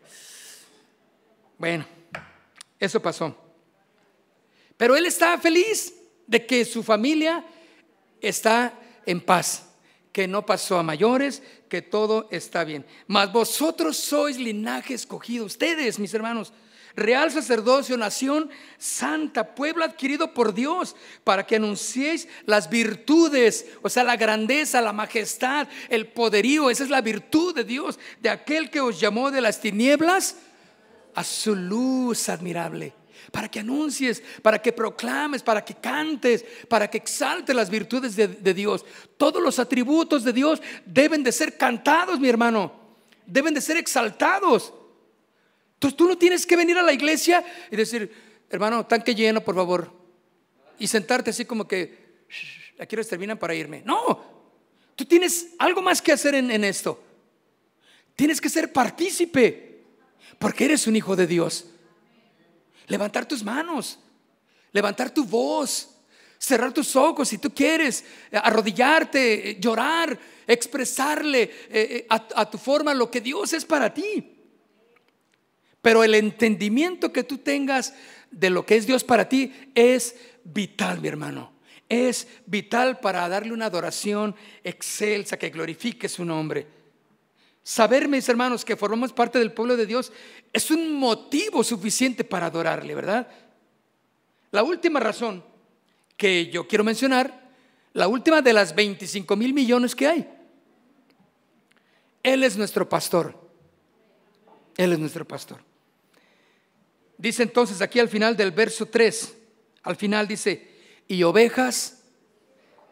bueno, eso pasó. Pero él estaba feliz de que su familia está en paz, que no pasó a mayores, que todo está bien. Mas vosotros sois linaje escogido, ustedes, mis hermanos, real sacerdocio, nación santa, pueblo adquirido por Dios, para que anunciéis las virtudes, o sea, la grandeza, la majestad, el poderío, esa es la virtud de Dios, de aquel que os llamó de las tinieblas a su luz admirable. Para que anuncies, para que proclames, para que cantes, para que exaltes las virtudes de, Dios. Todos los atributos de Dios deben de ser cantados, mi hermano. Deben de ser exaltados. Entonces tú no tienes que venir a la iglesia y decir, hermano, tanque lleno, por favor. Y sentarte así como que, aquí les terminan para irme. No, tú tienes algo más que hacer en esto. Tienes que ser partícipe, porque eres un hijo de Dios. Levantar tus manos, levantar tu voz, cerrar tus ojos si tú quieres, arrodillarte, llorar, expresarle eh, eh, a, a tu forma lo que Dios es para ti. Pero el entendimiento que tú tengas de lo que es Dios para ti es vital, mi hermano. Es vital para darle una adoración excelsa que glorifique su nombre. Saber, mis hermanos, que formamos parte del pueblo de Dios es un motivo suficiente para adorarle, ¿verdad? La última razón que yo quiero mencionar, la última de las 25 mil millones que hay. Él es nuestro pastor. Él es nuestro pastor. Dice entonces aquí al final del verso 3, al final dice, y ovejas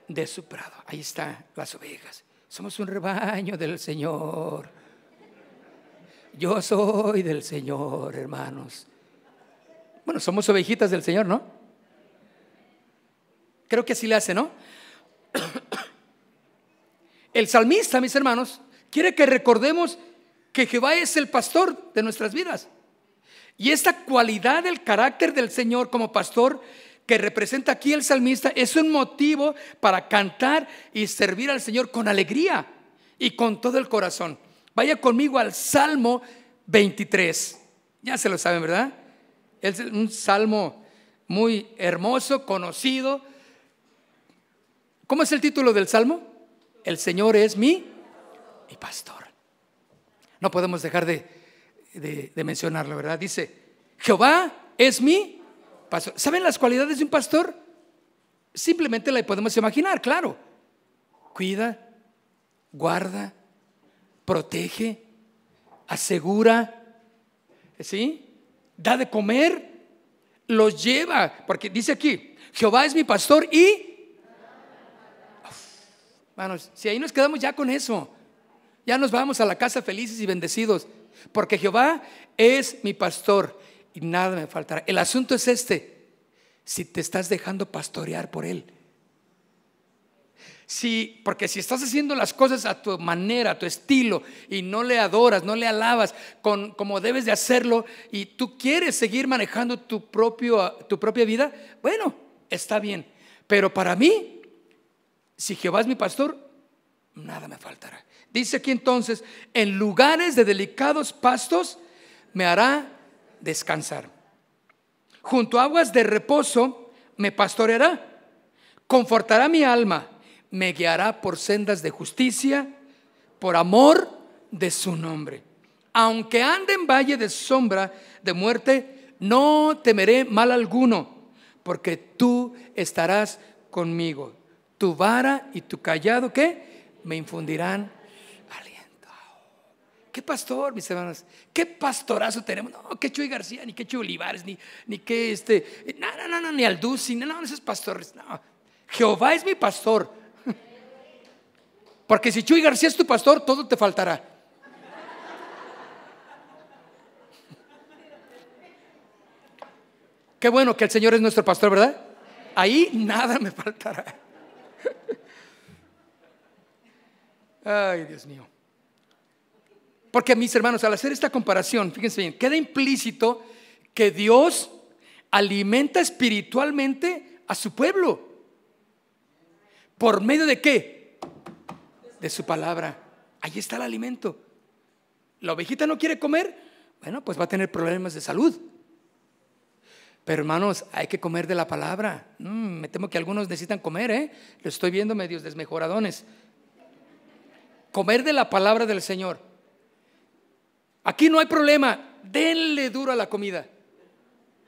de su prado. Ahí están las ovejas. Somos un rebaño del Señor. Yo soy del Señor, hermanos. Bueno, somos ovejitas del Señor, ¿no? Creo que así le hace, ¿no? El salmista, mis hermanos, quiere que recordemos que Jehová es el pastor de nuestras vidas. Y esta cualidad del carácter del Señor como pastor que representa aquí el salmista es un motivo para cantar y servir al Señor con alegría y con todo el corazón. Vaya conmigo al Salmo 23. Ya se lo saben, ¿verdad? Es un salmo muy hermoso, conocido. ¿Cómo es el título del salmo? El Señor es mi, pastor. No podemos dejar de, de, mencionarlo, ¿verdad? Dice, Jehová es mi pastor. ¿Saben las cualidades de un pastor? Simplemente la podemos imaginar, claro. Cuida, guarda, protege, asegura, ¿sí? Da de comer, los lleva, porque dice aquí, Jehová es mi pastor y... Manos, si ahí nos quedamos ya con eso, ya nos vamos a la casa felices y bendecidos. Porque Jehová es mi pastor y nada me faltará. El asunto es este, si te estás dejando pastorear por Él. Si, porque si estás haciendo las cosas a tu manera, a tu estilo, y no le adoras, no le alabas con, como debes de hacerlo, y tú quieres seguir manejando tu, propio, tu propia vida, bueno, está bien. Pero para mí, si Jehová es mi pastor, nada me faltará. Dice aquí entonces, en lugares de delicados pastos me hará descansar. Junto a aguas de reposo me pastoreará. confortará mi alma, me guiará por sendas de justicia, por amor de su nombre. Aunque ande en valle de sombra de muerte, no temeré mal alguno, porque tú estarás conmigo. Tu vara y tu callado, ¿qué? Me infundirán. ¿Qué pastor, mis hermanos? ¿Qué pastorazo tenemos? No, qué Chuy García, ni qué Chuy Olivares, ni, ni qué este, no, no, no, no ni Alduci, no, no, esos pastores. No, Jehová es mi pastor. Porque si Chuy García es tu pastor, todo te faltará. Qué bueno que el Señor es nuestro pastor, ¿verdad? Ahí nada me faltará. Ay, Dios mío. Porque mis hermanos, al hacer esta comparación, fíjense bien, queda implícito que Dios alimenta espiritualmente a su pueblo. ¿Por medio de qué? De su palabra. Ahí está el alimento. La ovejita no quiere comer, bueno, pues va a tener problemas de salud. Pero hermanos, hay que comer de la palabra. Mm, me temo que algunos necesitan comer, ¿eh? Lo estoy viendo medios desmejoradones. Comer de la palabra del Señor. Aquí no hay problema. Denle duro a la comida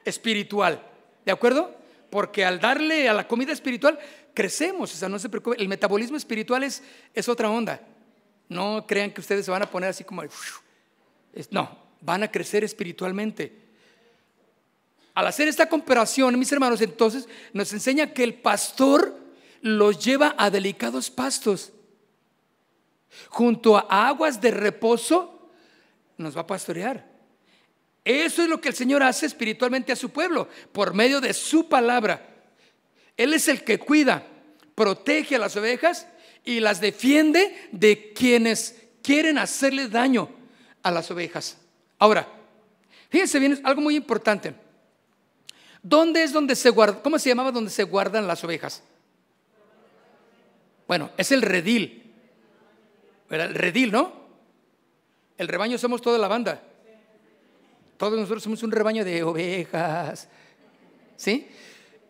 espiritual. ¿De acuerdo? Porque al darle a la comida espiritual, crecemos. O sea, no se preocupe. El metabolismo espiritual es, es otra onda. No crean que ustedes se van a poner así como... No, van a crecer espiritualmente. Al hacer esta comparación, mis hermanos, entonces nos enseña que el pastor los lleva a delicados pastos. Junto a aguas de reposo, nos va a pastorear. Eso es lo que el Señor hace espiritualmente a su pueblo, por medio de su palabra. Él es el que cuida, protege a las ovejas y las defiende de quienes quieren hacerle daño a las ovejas. Ahora, fíjense bien, algo muy importante. ¿Dónde es donde se guarda? ¿Cómo se llamaba donde se guardan las ovejas? Bueno, es el redil. El redil, ¿no? El rebaño somos toda la banda. Todos nosotros somos un rebaño de ovejas. ¿Sí?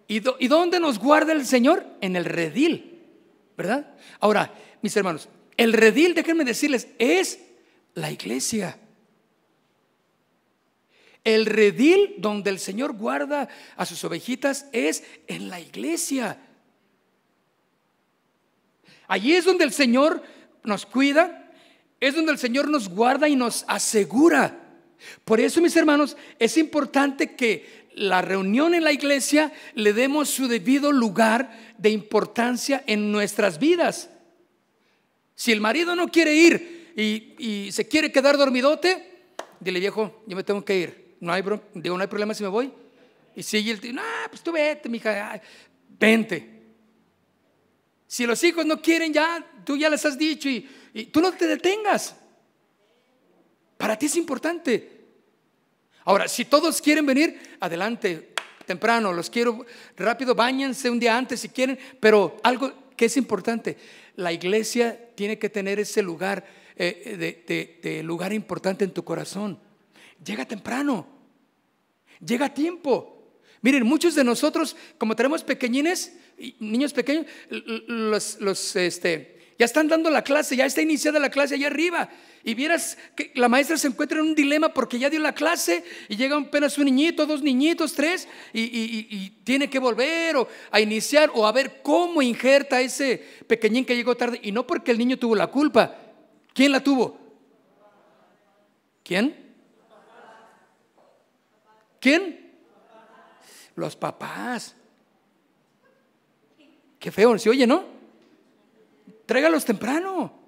¿Y, ¿Y, dónde nos guarda el Señor? En el redil, ¿verdad? Ahora, mis hermanos, el redil, déjenme decirles, es la iglesia. El redil donde el Señor guarda a sus ovejitas es en la iglesia. Allí es donde el Señor nos cuida, es donde el Señor nos guarda y nos asegura. Por eso, mis hermanos, es importante que la reunión en la iglesia le demos su debido lugar de importancia en nuestras vidas. Si el marido no quiere ir y, se quiere quedar dormidote, dile viejo, yo me tengo que ir no hay, digo, no hay problema si me voy. Y sigue el tío, no, pues tú vete, mija, vente. Si los hijos no quieren ya, tú ya les has dicho y, tú no te detengas. Para ti es importante. Ahora, si todos quieren venir, adelante, temprano, los quiero rápido, bañense un día antes si quieren, pero algo que es importante, la iglesia tiene que tener ese lugar, eh, de, de lugar importante en tu corazón. Llega temprano. Llega a tiempo. Miren, muchos de nosotros, como tenemos pequeñines, niños pequeños, los, este, ya están dando la clase, ya está iniciada la clase allá arriba. Y vieras que la maestra se encuentra en un dilema porque ya dio la clase y llega apenas un niñito, dos niñitos, tres, y, tiene que volver o a iniciar o a ver cómo injerta ese pequeñín que llegó tarde. Y no porque el niño tuvo la culpa. ¿Quién la tuvo? ¿Quién? ¿Quién? Los papás. Qué feo, ¿se oye, no? Tráigalos temprano.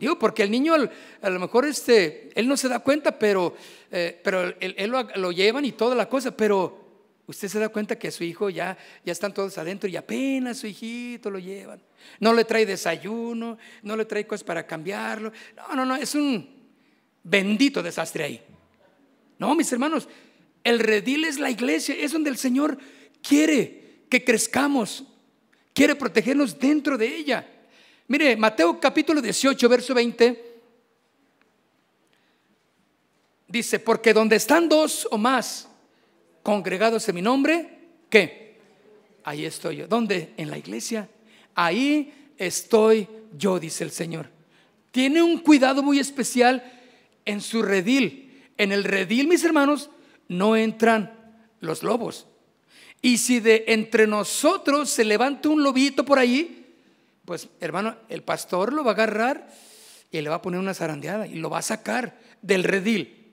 Digo, porque el niño a lo mejor este, él no se da cuenta, pero, eh, pero él, lo, llevan y toda la cosa, pero usted se da cuenta que su hijo ya, ya están todos adentro y apenas su hijito lo llevan. No le trae desayuno, no le trae cosas para cambiarlo. No, no, no, es un bendito desastre ahí. No, mis hermanos, el redil es la iglesia, es donde el Señor quiere que crezcamos, quiere protegernos dentro de ella. Mire, Mateo capítulo 18, verso 20, dice, porque donde están dos o más congregados en mi nombre, ¿qué? ahí estoy yo. ¿Dónde? En la iglesia. Ahí estoy yo, dice el Señor. Tiene un cuidado muy especial en su redil. En el redil, mis hermanos, no entran los lobos. Y si de entre nosotros se levanta un lobito por ahí, pues hermano, el pastor lo va a agarrar y le va a poner una zarandeada y lo va a sacar del redil.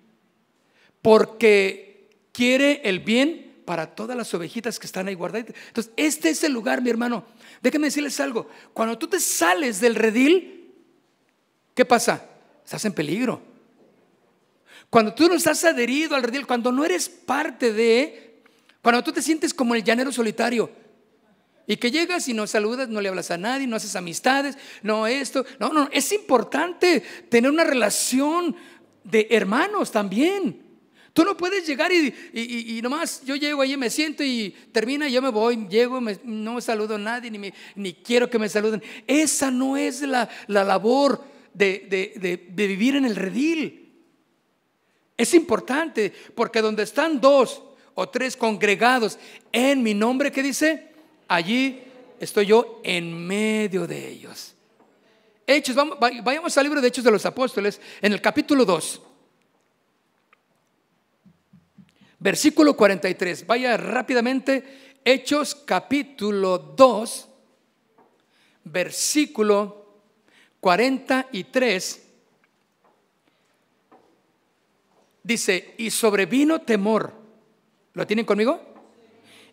Porque quiere el bien para todas las ovejitas que están ahí guardadas. Entonces, este es el lugar, mi hermano. Déjenme decirles algo. Cuando tú te sales del redil, ¿qué pasa? Estás en peligro. Cuando tú no estás adherido al redil, cuando no eres parte de, cuando tú te sientes como el llanero solitario y que llegas y no saludas, no le hablas a nadie, no haces amistades, no esto, no, no, es importante tener una relación de hermanos también. Tú no puedes llegar y, nomás yo llego ahí, me siento y termina yo me voy, llego, no me saludo a nadie, ni, ni quiero que me saluden. Esa no es la, labor de, de vivir en el redil. Es importante porque donde están dos o tres congregados en mi nombre, ¿qué dice? Allí estoy yo en medio de ellos. Hechos, vamos, vayamos al libro de Hechos de los Apóstoles, en el capítulo 2, versículo 43. Vaya rápidamente, Hechos capítulo 2, versículo 43. Dice, y sobrevino temor. ¿Lo tienen conmigo?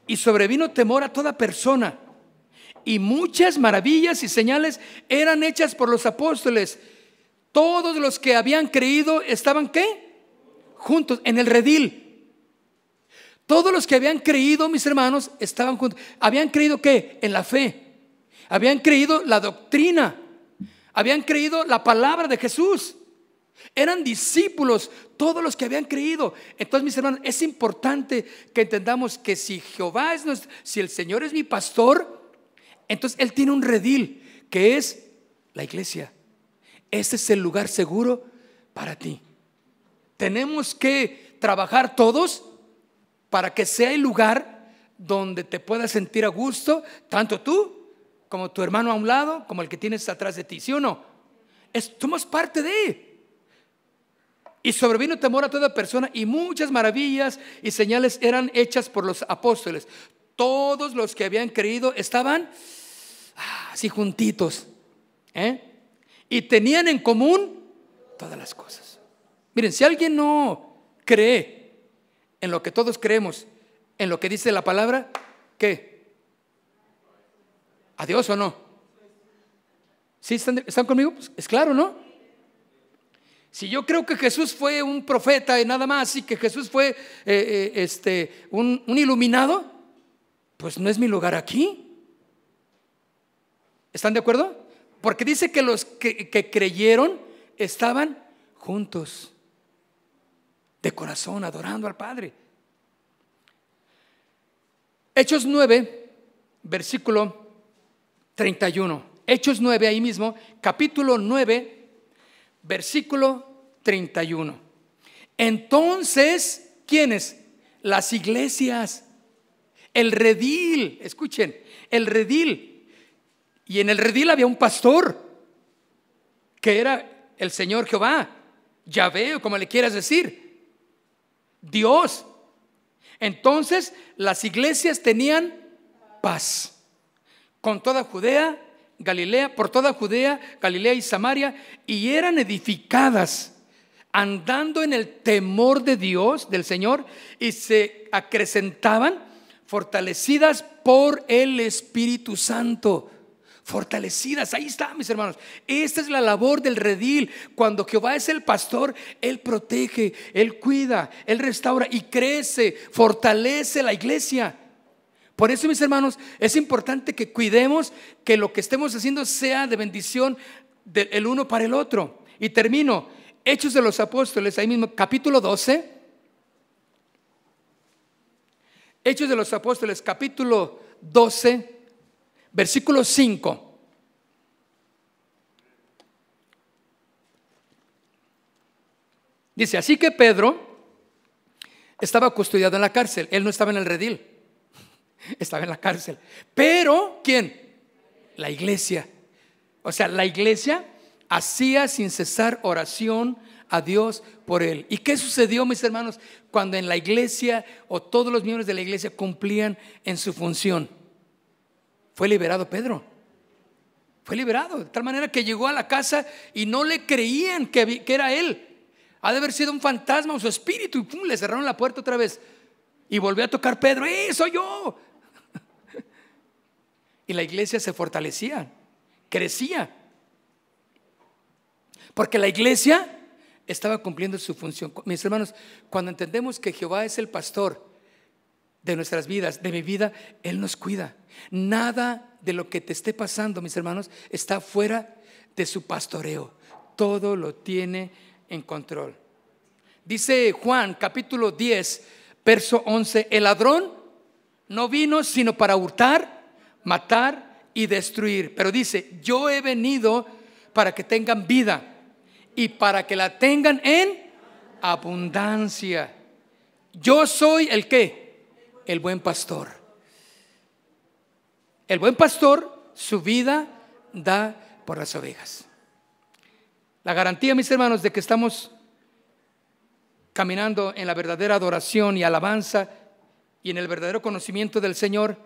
Y sobrevino temor a toda persona. Y muchas maravillas y señales eran hechas por los apóstoles. Todos los que habían creído estaban qué? Juntos en el redil. Todos los que habían creído, mis hermanos, estaban juntos. ¿Habían creído qué? En la fe. Habían creído la doctrina. Habían creído la palabra de Jesús. Eran discípulos todos los que habían creído. Entonces, mis hermanos, es importante que entendamos que si Jehová es nuestro, si el Señor es mi pastor, entonces Él tiene un redil que es la iglesia. Este es el lugar seguro para ti. Tenemos que trabajar todos para que sea el lugar donde te puedas sentir a gusto, tanto tú como tu hermano a un lado, como el que tienes atrás de ti, ¿sí o no? Es, somos parte de. Y sobrevino temor a toda persona y muchas maravillas y señales eran hechas por los apóstoles. Todos los que habían creído estaban ah, así juntitos. ¿eh? Y tenían en común todas las cosas. Miren, si alguien no cree en lo que todos creemos, en lo que dice la palabra, ¿qué? ¿Adiós o no? ¿Sí están, están conmigo? Pues es claro, ¿no? Si yo creo que Jesús fue un profeta y nada más, y que Jesús fue eh, eh, este, un, iluminado, pues no es mi lugar aquí. ¿Están de acuerdo? Porque dice que los que, que creyeron estaban juntos, de corazón, adorando al Padre. Hechos 9, versículo 31. Hechos 9, ahí mismo, capítulo 9, versículo 31. Entonces, ¿quiénes? Las iglesias, el redil, escuchen, el redil. Y en el redil había un pastor, que era el Señor Jehová, Yahvé, como le quieras decir, Dios. Entonces, las iglesias tenían paz con toda Judea Galilea, por toda Judea, Galilea y Samaria, y eran edificadas andando en el temor de Dios, del Señor, y se acrecentaban fortalecidas por el Espíritu Santo. Fortalecidas, ahí está, mis hermanos. Esta es la labor del redil. Cuando Jehová es el pastor, Él protege, Él cuida, Él restaura y crece, fortalece la iglesia. Por eso, mis hermanos, es importante que cuidemos que lo que estemos haciendo sea de bendición del uno para el otro. Y termino, Hechos de los Apóstoles, ahí mismo, capítulo 12. Hechos de los Apóstoles, capítulo 12, versículo 5. Dice, así que Pedro estaba custodiado en la cárcel, él no estaba en el redil. estaba en la cárcel. Pero, ¿quién? La iglesia. O sea, la iglesia hacía sin cesar oración a Dios por él. ¿Y qué sucedió, mis hermanos, cuando en la iglesia o todos los miembros de la iglesia cumplían en su función? Fue liberado Pedro. Fue liberado, de tal manera que llegó a la casa y no le creían que, era él. Ha de haber sido un fantasma o su espíritu y pum, le cerraron la puerta otra vez. Y volvió a tocar Pedro, ¡eh, soy yo! Y la iglesia se fortalecía, crecía. Porque la iglesia estaba cumpliendo su función. Mis hermanos, cuando entendemos que Jehová es el pastor de nuestras vidas, de mi vida, Él nos cuida. Nada de lo que te esté pasando, mis hermanos, está fuera de su pastoreo. Todo lo tiene en control. Dice Juan capítulo 10, verso 11, el ladrón no vino sino para hurtar, matar y destruir. Pero dice, yo he venido para que tengan vida y para que la tengan en abundancia. Yo soy el que? El buen pastor. El buen pastor su vida da por las ovejas. La garantía, mis hermanos, de que estamos caminando en la verdadera adoración y alabanza y en el verdadero conocimiento del Señor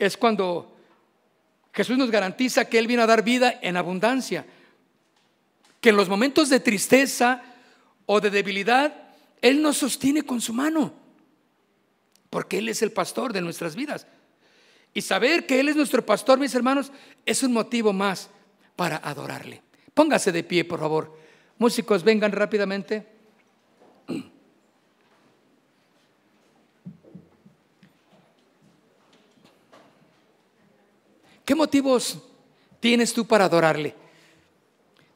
es cuando Jesús nos garantiza que Él viene a dar vida en abundancia que en los momentos de tristeza o de debilidad, Él nos sostiene con su mano, porque Él es el pastor de nuestras vidas. Y saber que Él es nuestro pastor, mis hermanos, es un motivo más para adorarle. Póngase de pie, por favor. Músicos, vengan rápidamente. ¿Qué motivos tienes tú para adorarle?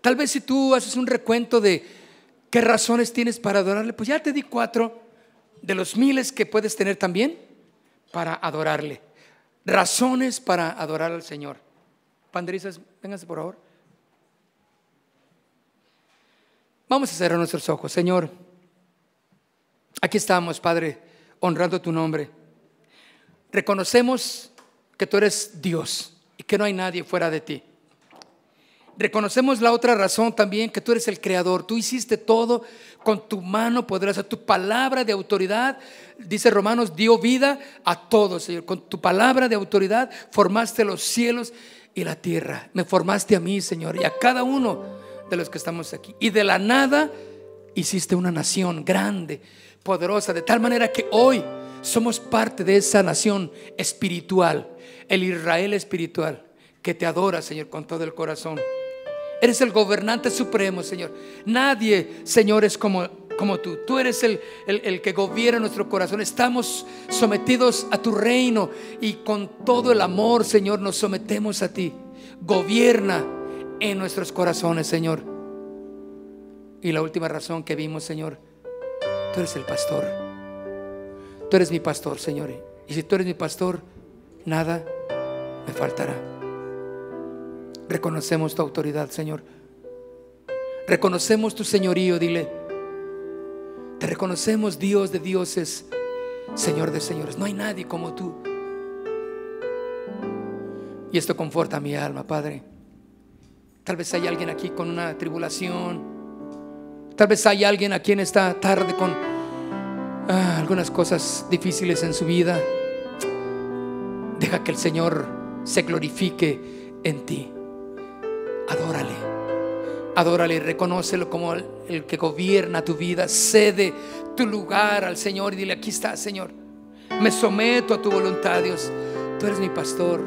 Tal vez si tú haces un recuento de qué razones tienes para adorarle, pues ya te di cuatro de los miles que puedes tener también para adorarle. Razones para adorar al Señor. Panderizas, vénganse por favor. Vamos a cerrar nuestros ojos. Señor, aquí estamos, Padre, honrando tu nombre. Reconocemos que tú eres Dios que no hay nadie fuera de ti. Reconocemos la otra razón también, que tú eres el creador. Tú hiciste todo con tu mano poderosa, tu palabra de autoridad. Dice Romanos, dio vida a todos, Señor. Con tu palabra de autoridad formaste los cielos y la tierra. Me formaste a mí, Señor, y a cada uno de los que estamos aquí. Y de la nada hiciste una nación grande, poderosa, de tal manera que hoy somos parte de esa nación espiritual, el Israel espiritual, que te adora, Señor, con todo el corazón. Eres el gobernante supremo, Señor. Nadie, Señor, es como, como tú. Tú eres el, el, que gobierna nuestro corazón. Estamos sometidos a tu reino y con todo el amor, Señor, nos sometemos a ti. Gobierna en nuestros corazones, Señor. Y la última razón que vimos, Señor, tú eres el pastor. Tú eres mi pastor, Señor. Y si tú eres mi pastor, nada me faltará. Reconocemos tu autoridad, Señor. Reconocemos tu señorío, dile. Te reconocemos, Dios de dioses, Señor de señores. No hay nadie como tú. Y esto conforta mi alma, Padre. Tal vez hay alguien aquí con una tribulación. Tal vez hay alguien aquí en esta tarde con ah, algunas cosas difíciles en su vida. Deja que el Señor se glorifique en ti. Adórale. Adórale, reconócelo como el, que gobierna tu vida. Cede tu lugar al Señor y dile, aquí está, Señor. Me someto a tu voluntad, Dios. Tú eres mi pastor.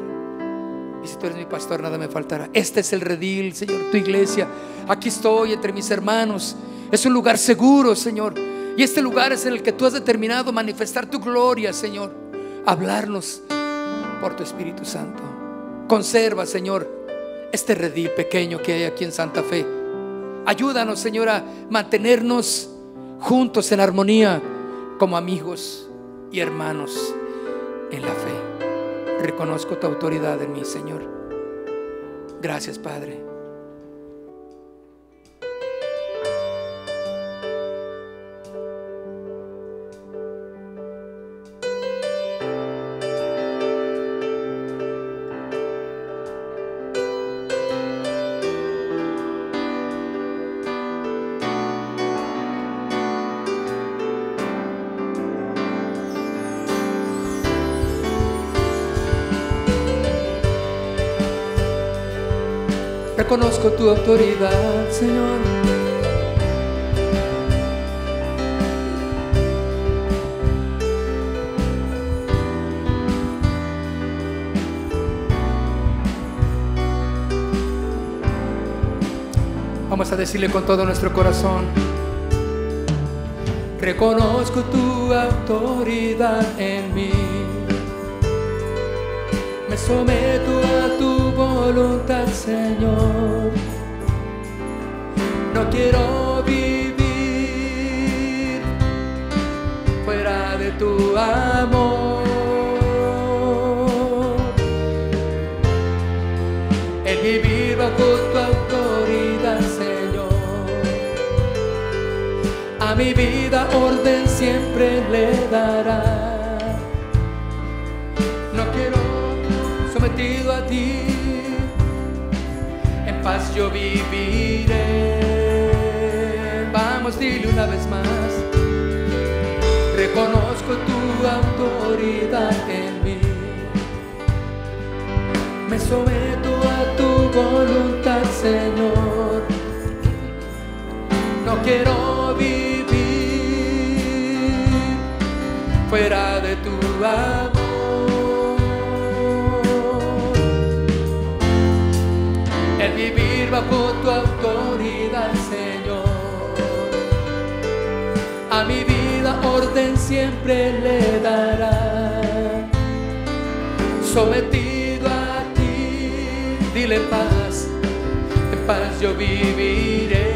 Y si tú eres mi pastor, nada me faltará. Este es el redil, Señor, tu iglesia. Aquí estoy entre mis hermanos. Es un lugar seguro, Señor. Y este lugar es en el que tú has determinado manifestar tu gloria, Señor. Hablarnos por tu Espíritu Santo. Conserva, Señor, este redil pequeño que hay aquí en Santa Fe. Ayúdanos, Señor, a mantenernos juntos en armonía como amigos y hermanos en la fe. Reconozco tu autoridad en mí, Señor. Gracias, Padre. Reconozco tu autoridad, Señor. Vamos a decirle con todo nuestro corazón. Reconozco tu autoridad en mí. Me someto a tu voluntad, Señor. No quiero vivir fuera de tu amor. El vivir bajo tu autoridad, Señor. A mi vida orden siempre le dará. Sometido a ti, en paz yo viviré. Vamos, dile una vez más. Reconozco tu autoridad en mí. Me someto a tu voluntad, Señor. No quiero vivir fuera de tu amor. Bajo tu autoridad, Señor. A mi vida orden siempre le dará. Sometido a ti, dile paz, en paz yo viviré.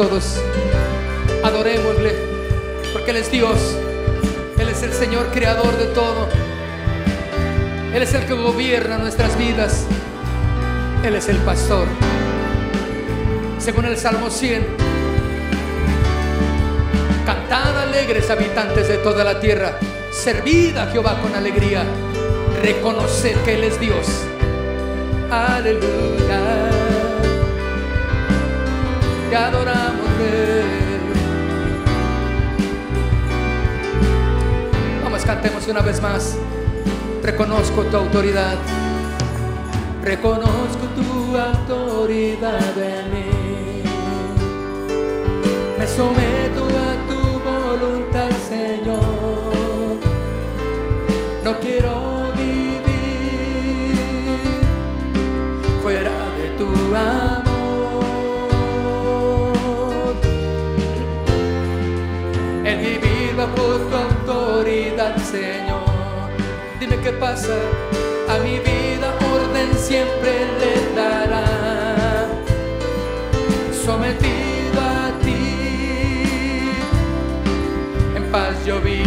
Todos. Adorémosle, porque Él es Dios. Él es el Señor creador de todo. Él es el que gobierna nuestras vidas. Él es el pastor. Según el Salmo 100, cantad alegres habitantes de toda la tierra, servid a Jehová con alegría, reconocer que Él es Dios. Aleluya. Adoramos, Rey. Vamos, cantemos una vez más. Reconozco tu autoridad. Reconozco tu autoridad en mí. Me someto tu autoridad, Señor. Dime qué pasa, a mi vida orden siempre le dará. Sometido a ti, en paz yo viviré.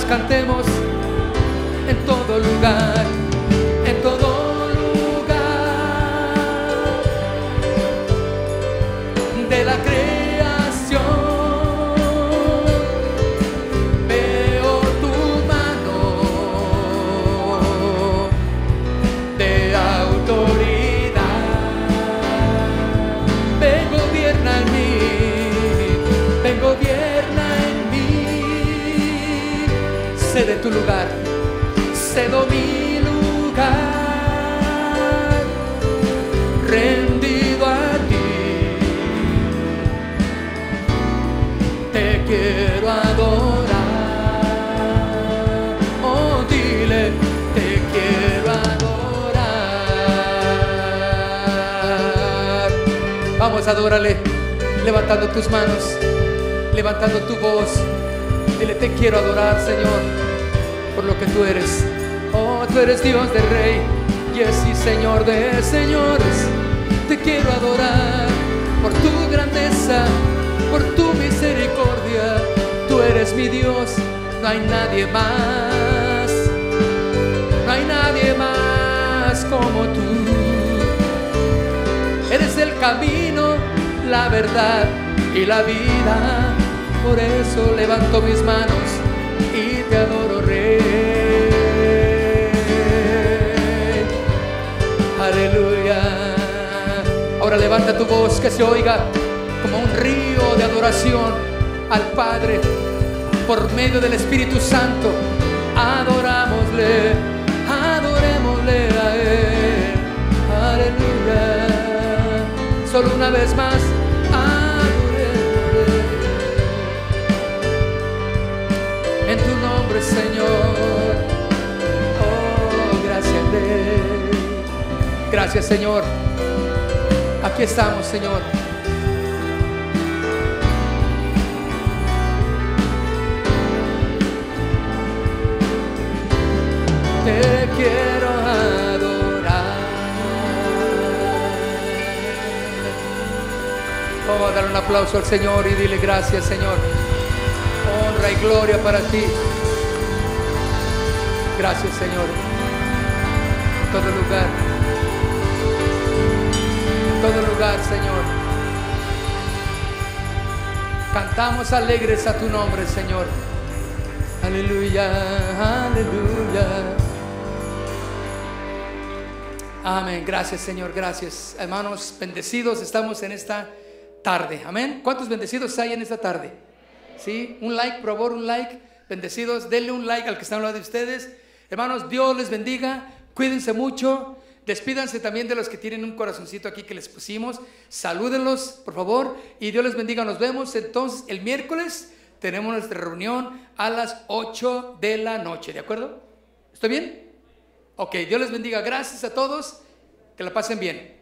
Cantemos tu lugar. Cedo mi lugar, rendido a ti. Te quiero adorar. Oh, dile, te quiero adorar. Vamos, adórale, levantando tus manos, levantando tu voz. Dile, te quiero adorar, Señor, por lo que tú eres. Oh, tú eres Dios de Rey, y sí, Señor de señores. Te quiero adorar por tu grandeza, por tu misericordia. Tú eres mi Dios, no hay nadie más. No hay nadie más como tú. Eres el camino, la verdad y la vida. Por eso levanto mis manos y te adoro, Levanta tu voz que se oiga como un río de adoración al Padre por medio del Espíritu Santo. Adorámosle, adorémosle a Él. Aleluya. Solo una vez más. en tu nombre, Señor. Oh, gracias, Rey. Gracias, Señor. Estamos, Señor. Te quiero adorar. Vamos a dar un aplauso al Señor y dile gracias, Señor honra y gloria para ti. Gracias, Señor. En todo lugar. Señor. Cantamos alegres a tu nombre, Señor. Aleluya, aleluya. Amén. Gracias, Señor. Gracias. Hermanos, bendecidos estamos en esta tarde. Amén. ¿Cuántos bendecidos hay en esta tarde? ¿sí? Un like, por favor, un like. Bendecidos, denle un like al que está hablando de ustedes. Hermanos, Dios les bendiga. Cuídense mucho. Despídanse también de los que tienen un corazoncito aquí que les pusimos. Salúdenlos, por favor. Y Dios les bendiga. Nos vemos entonces el miércoles. Tenemos nuestra reunión a las 8 de la noche. ¿De acuerdo? ¿Estoy bien? Ok, Dios les bendiga. Gracias a todos. Que la pasen bien.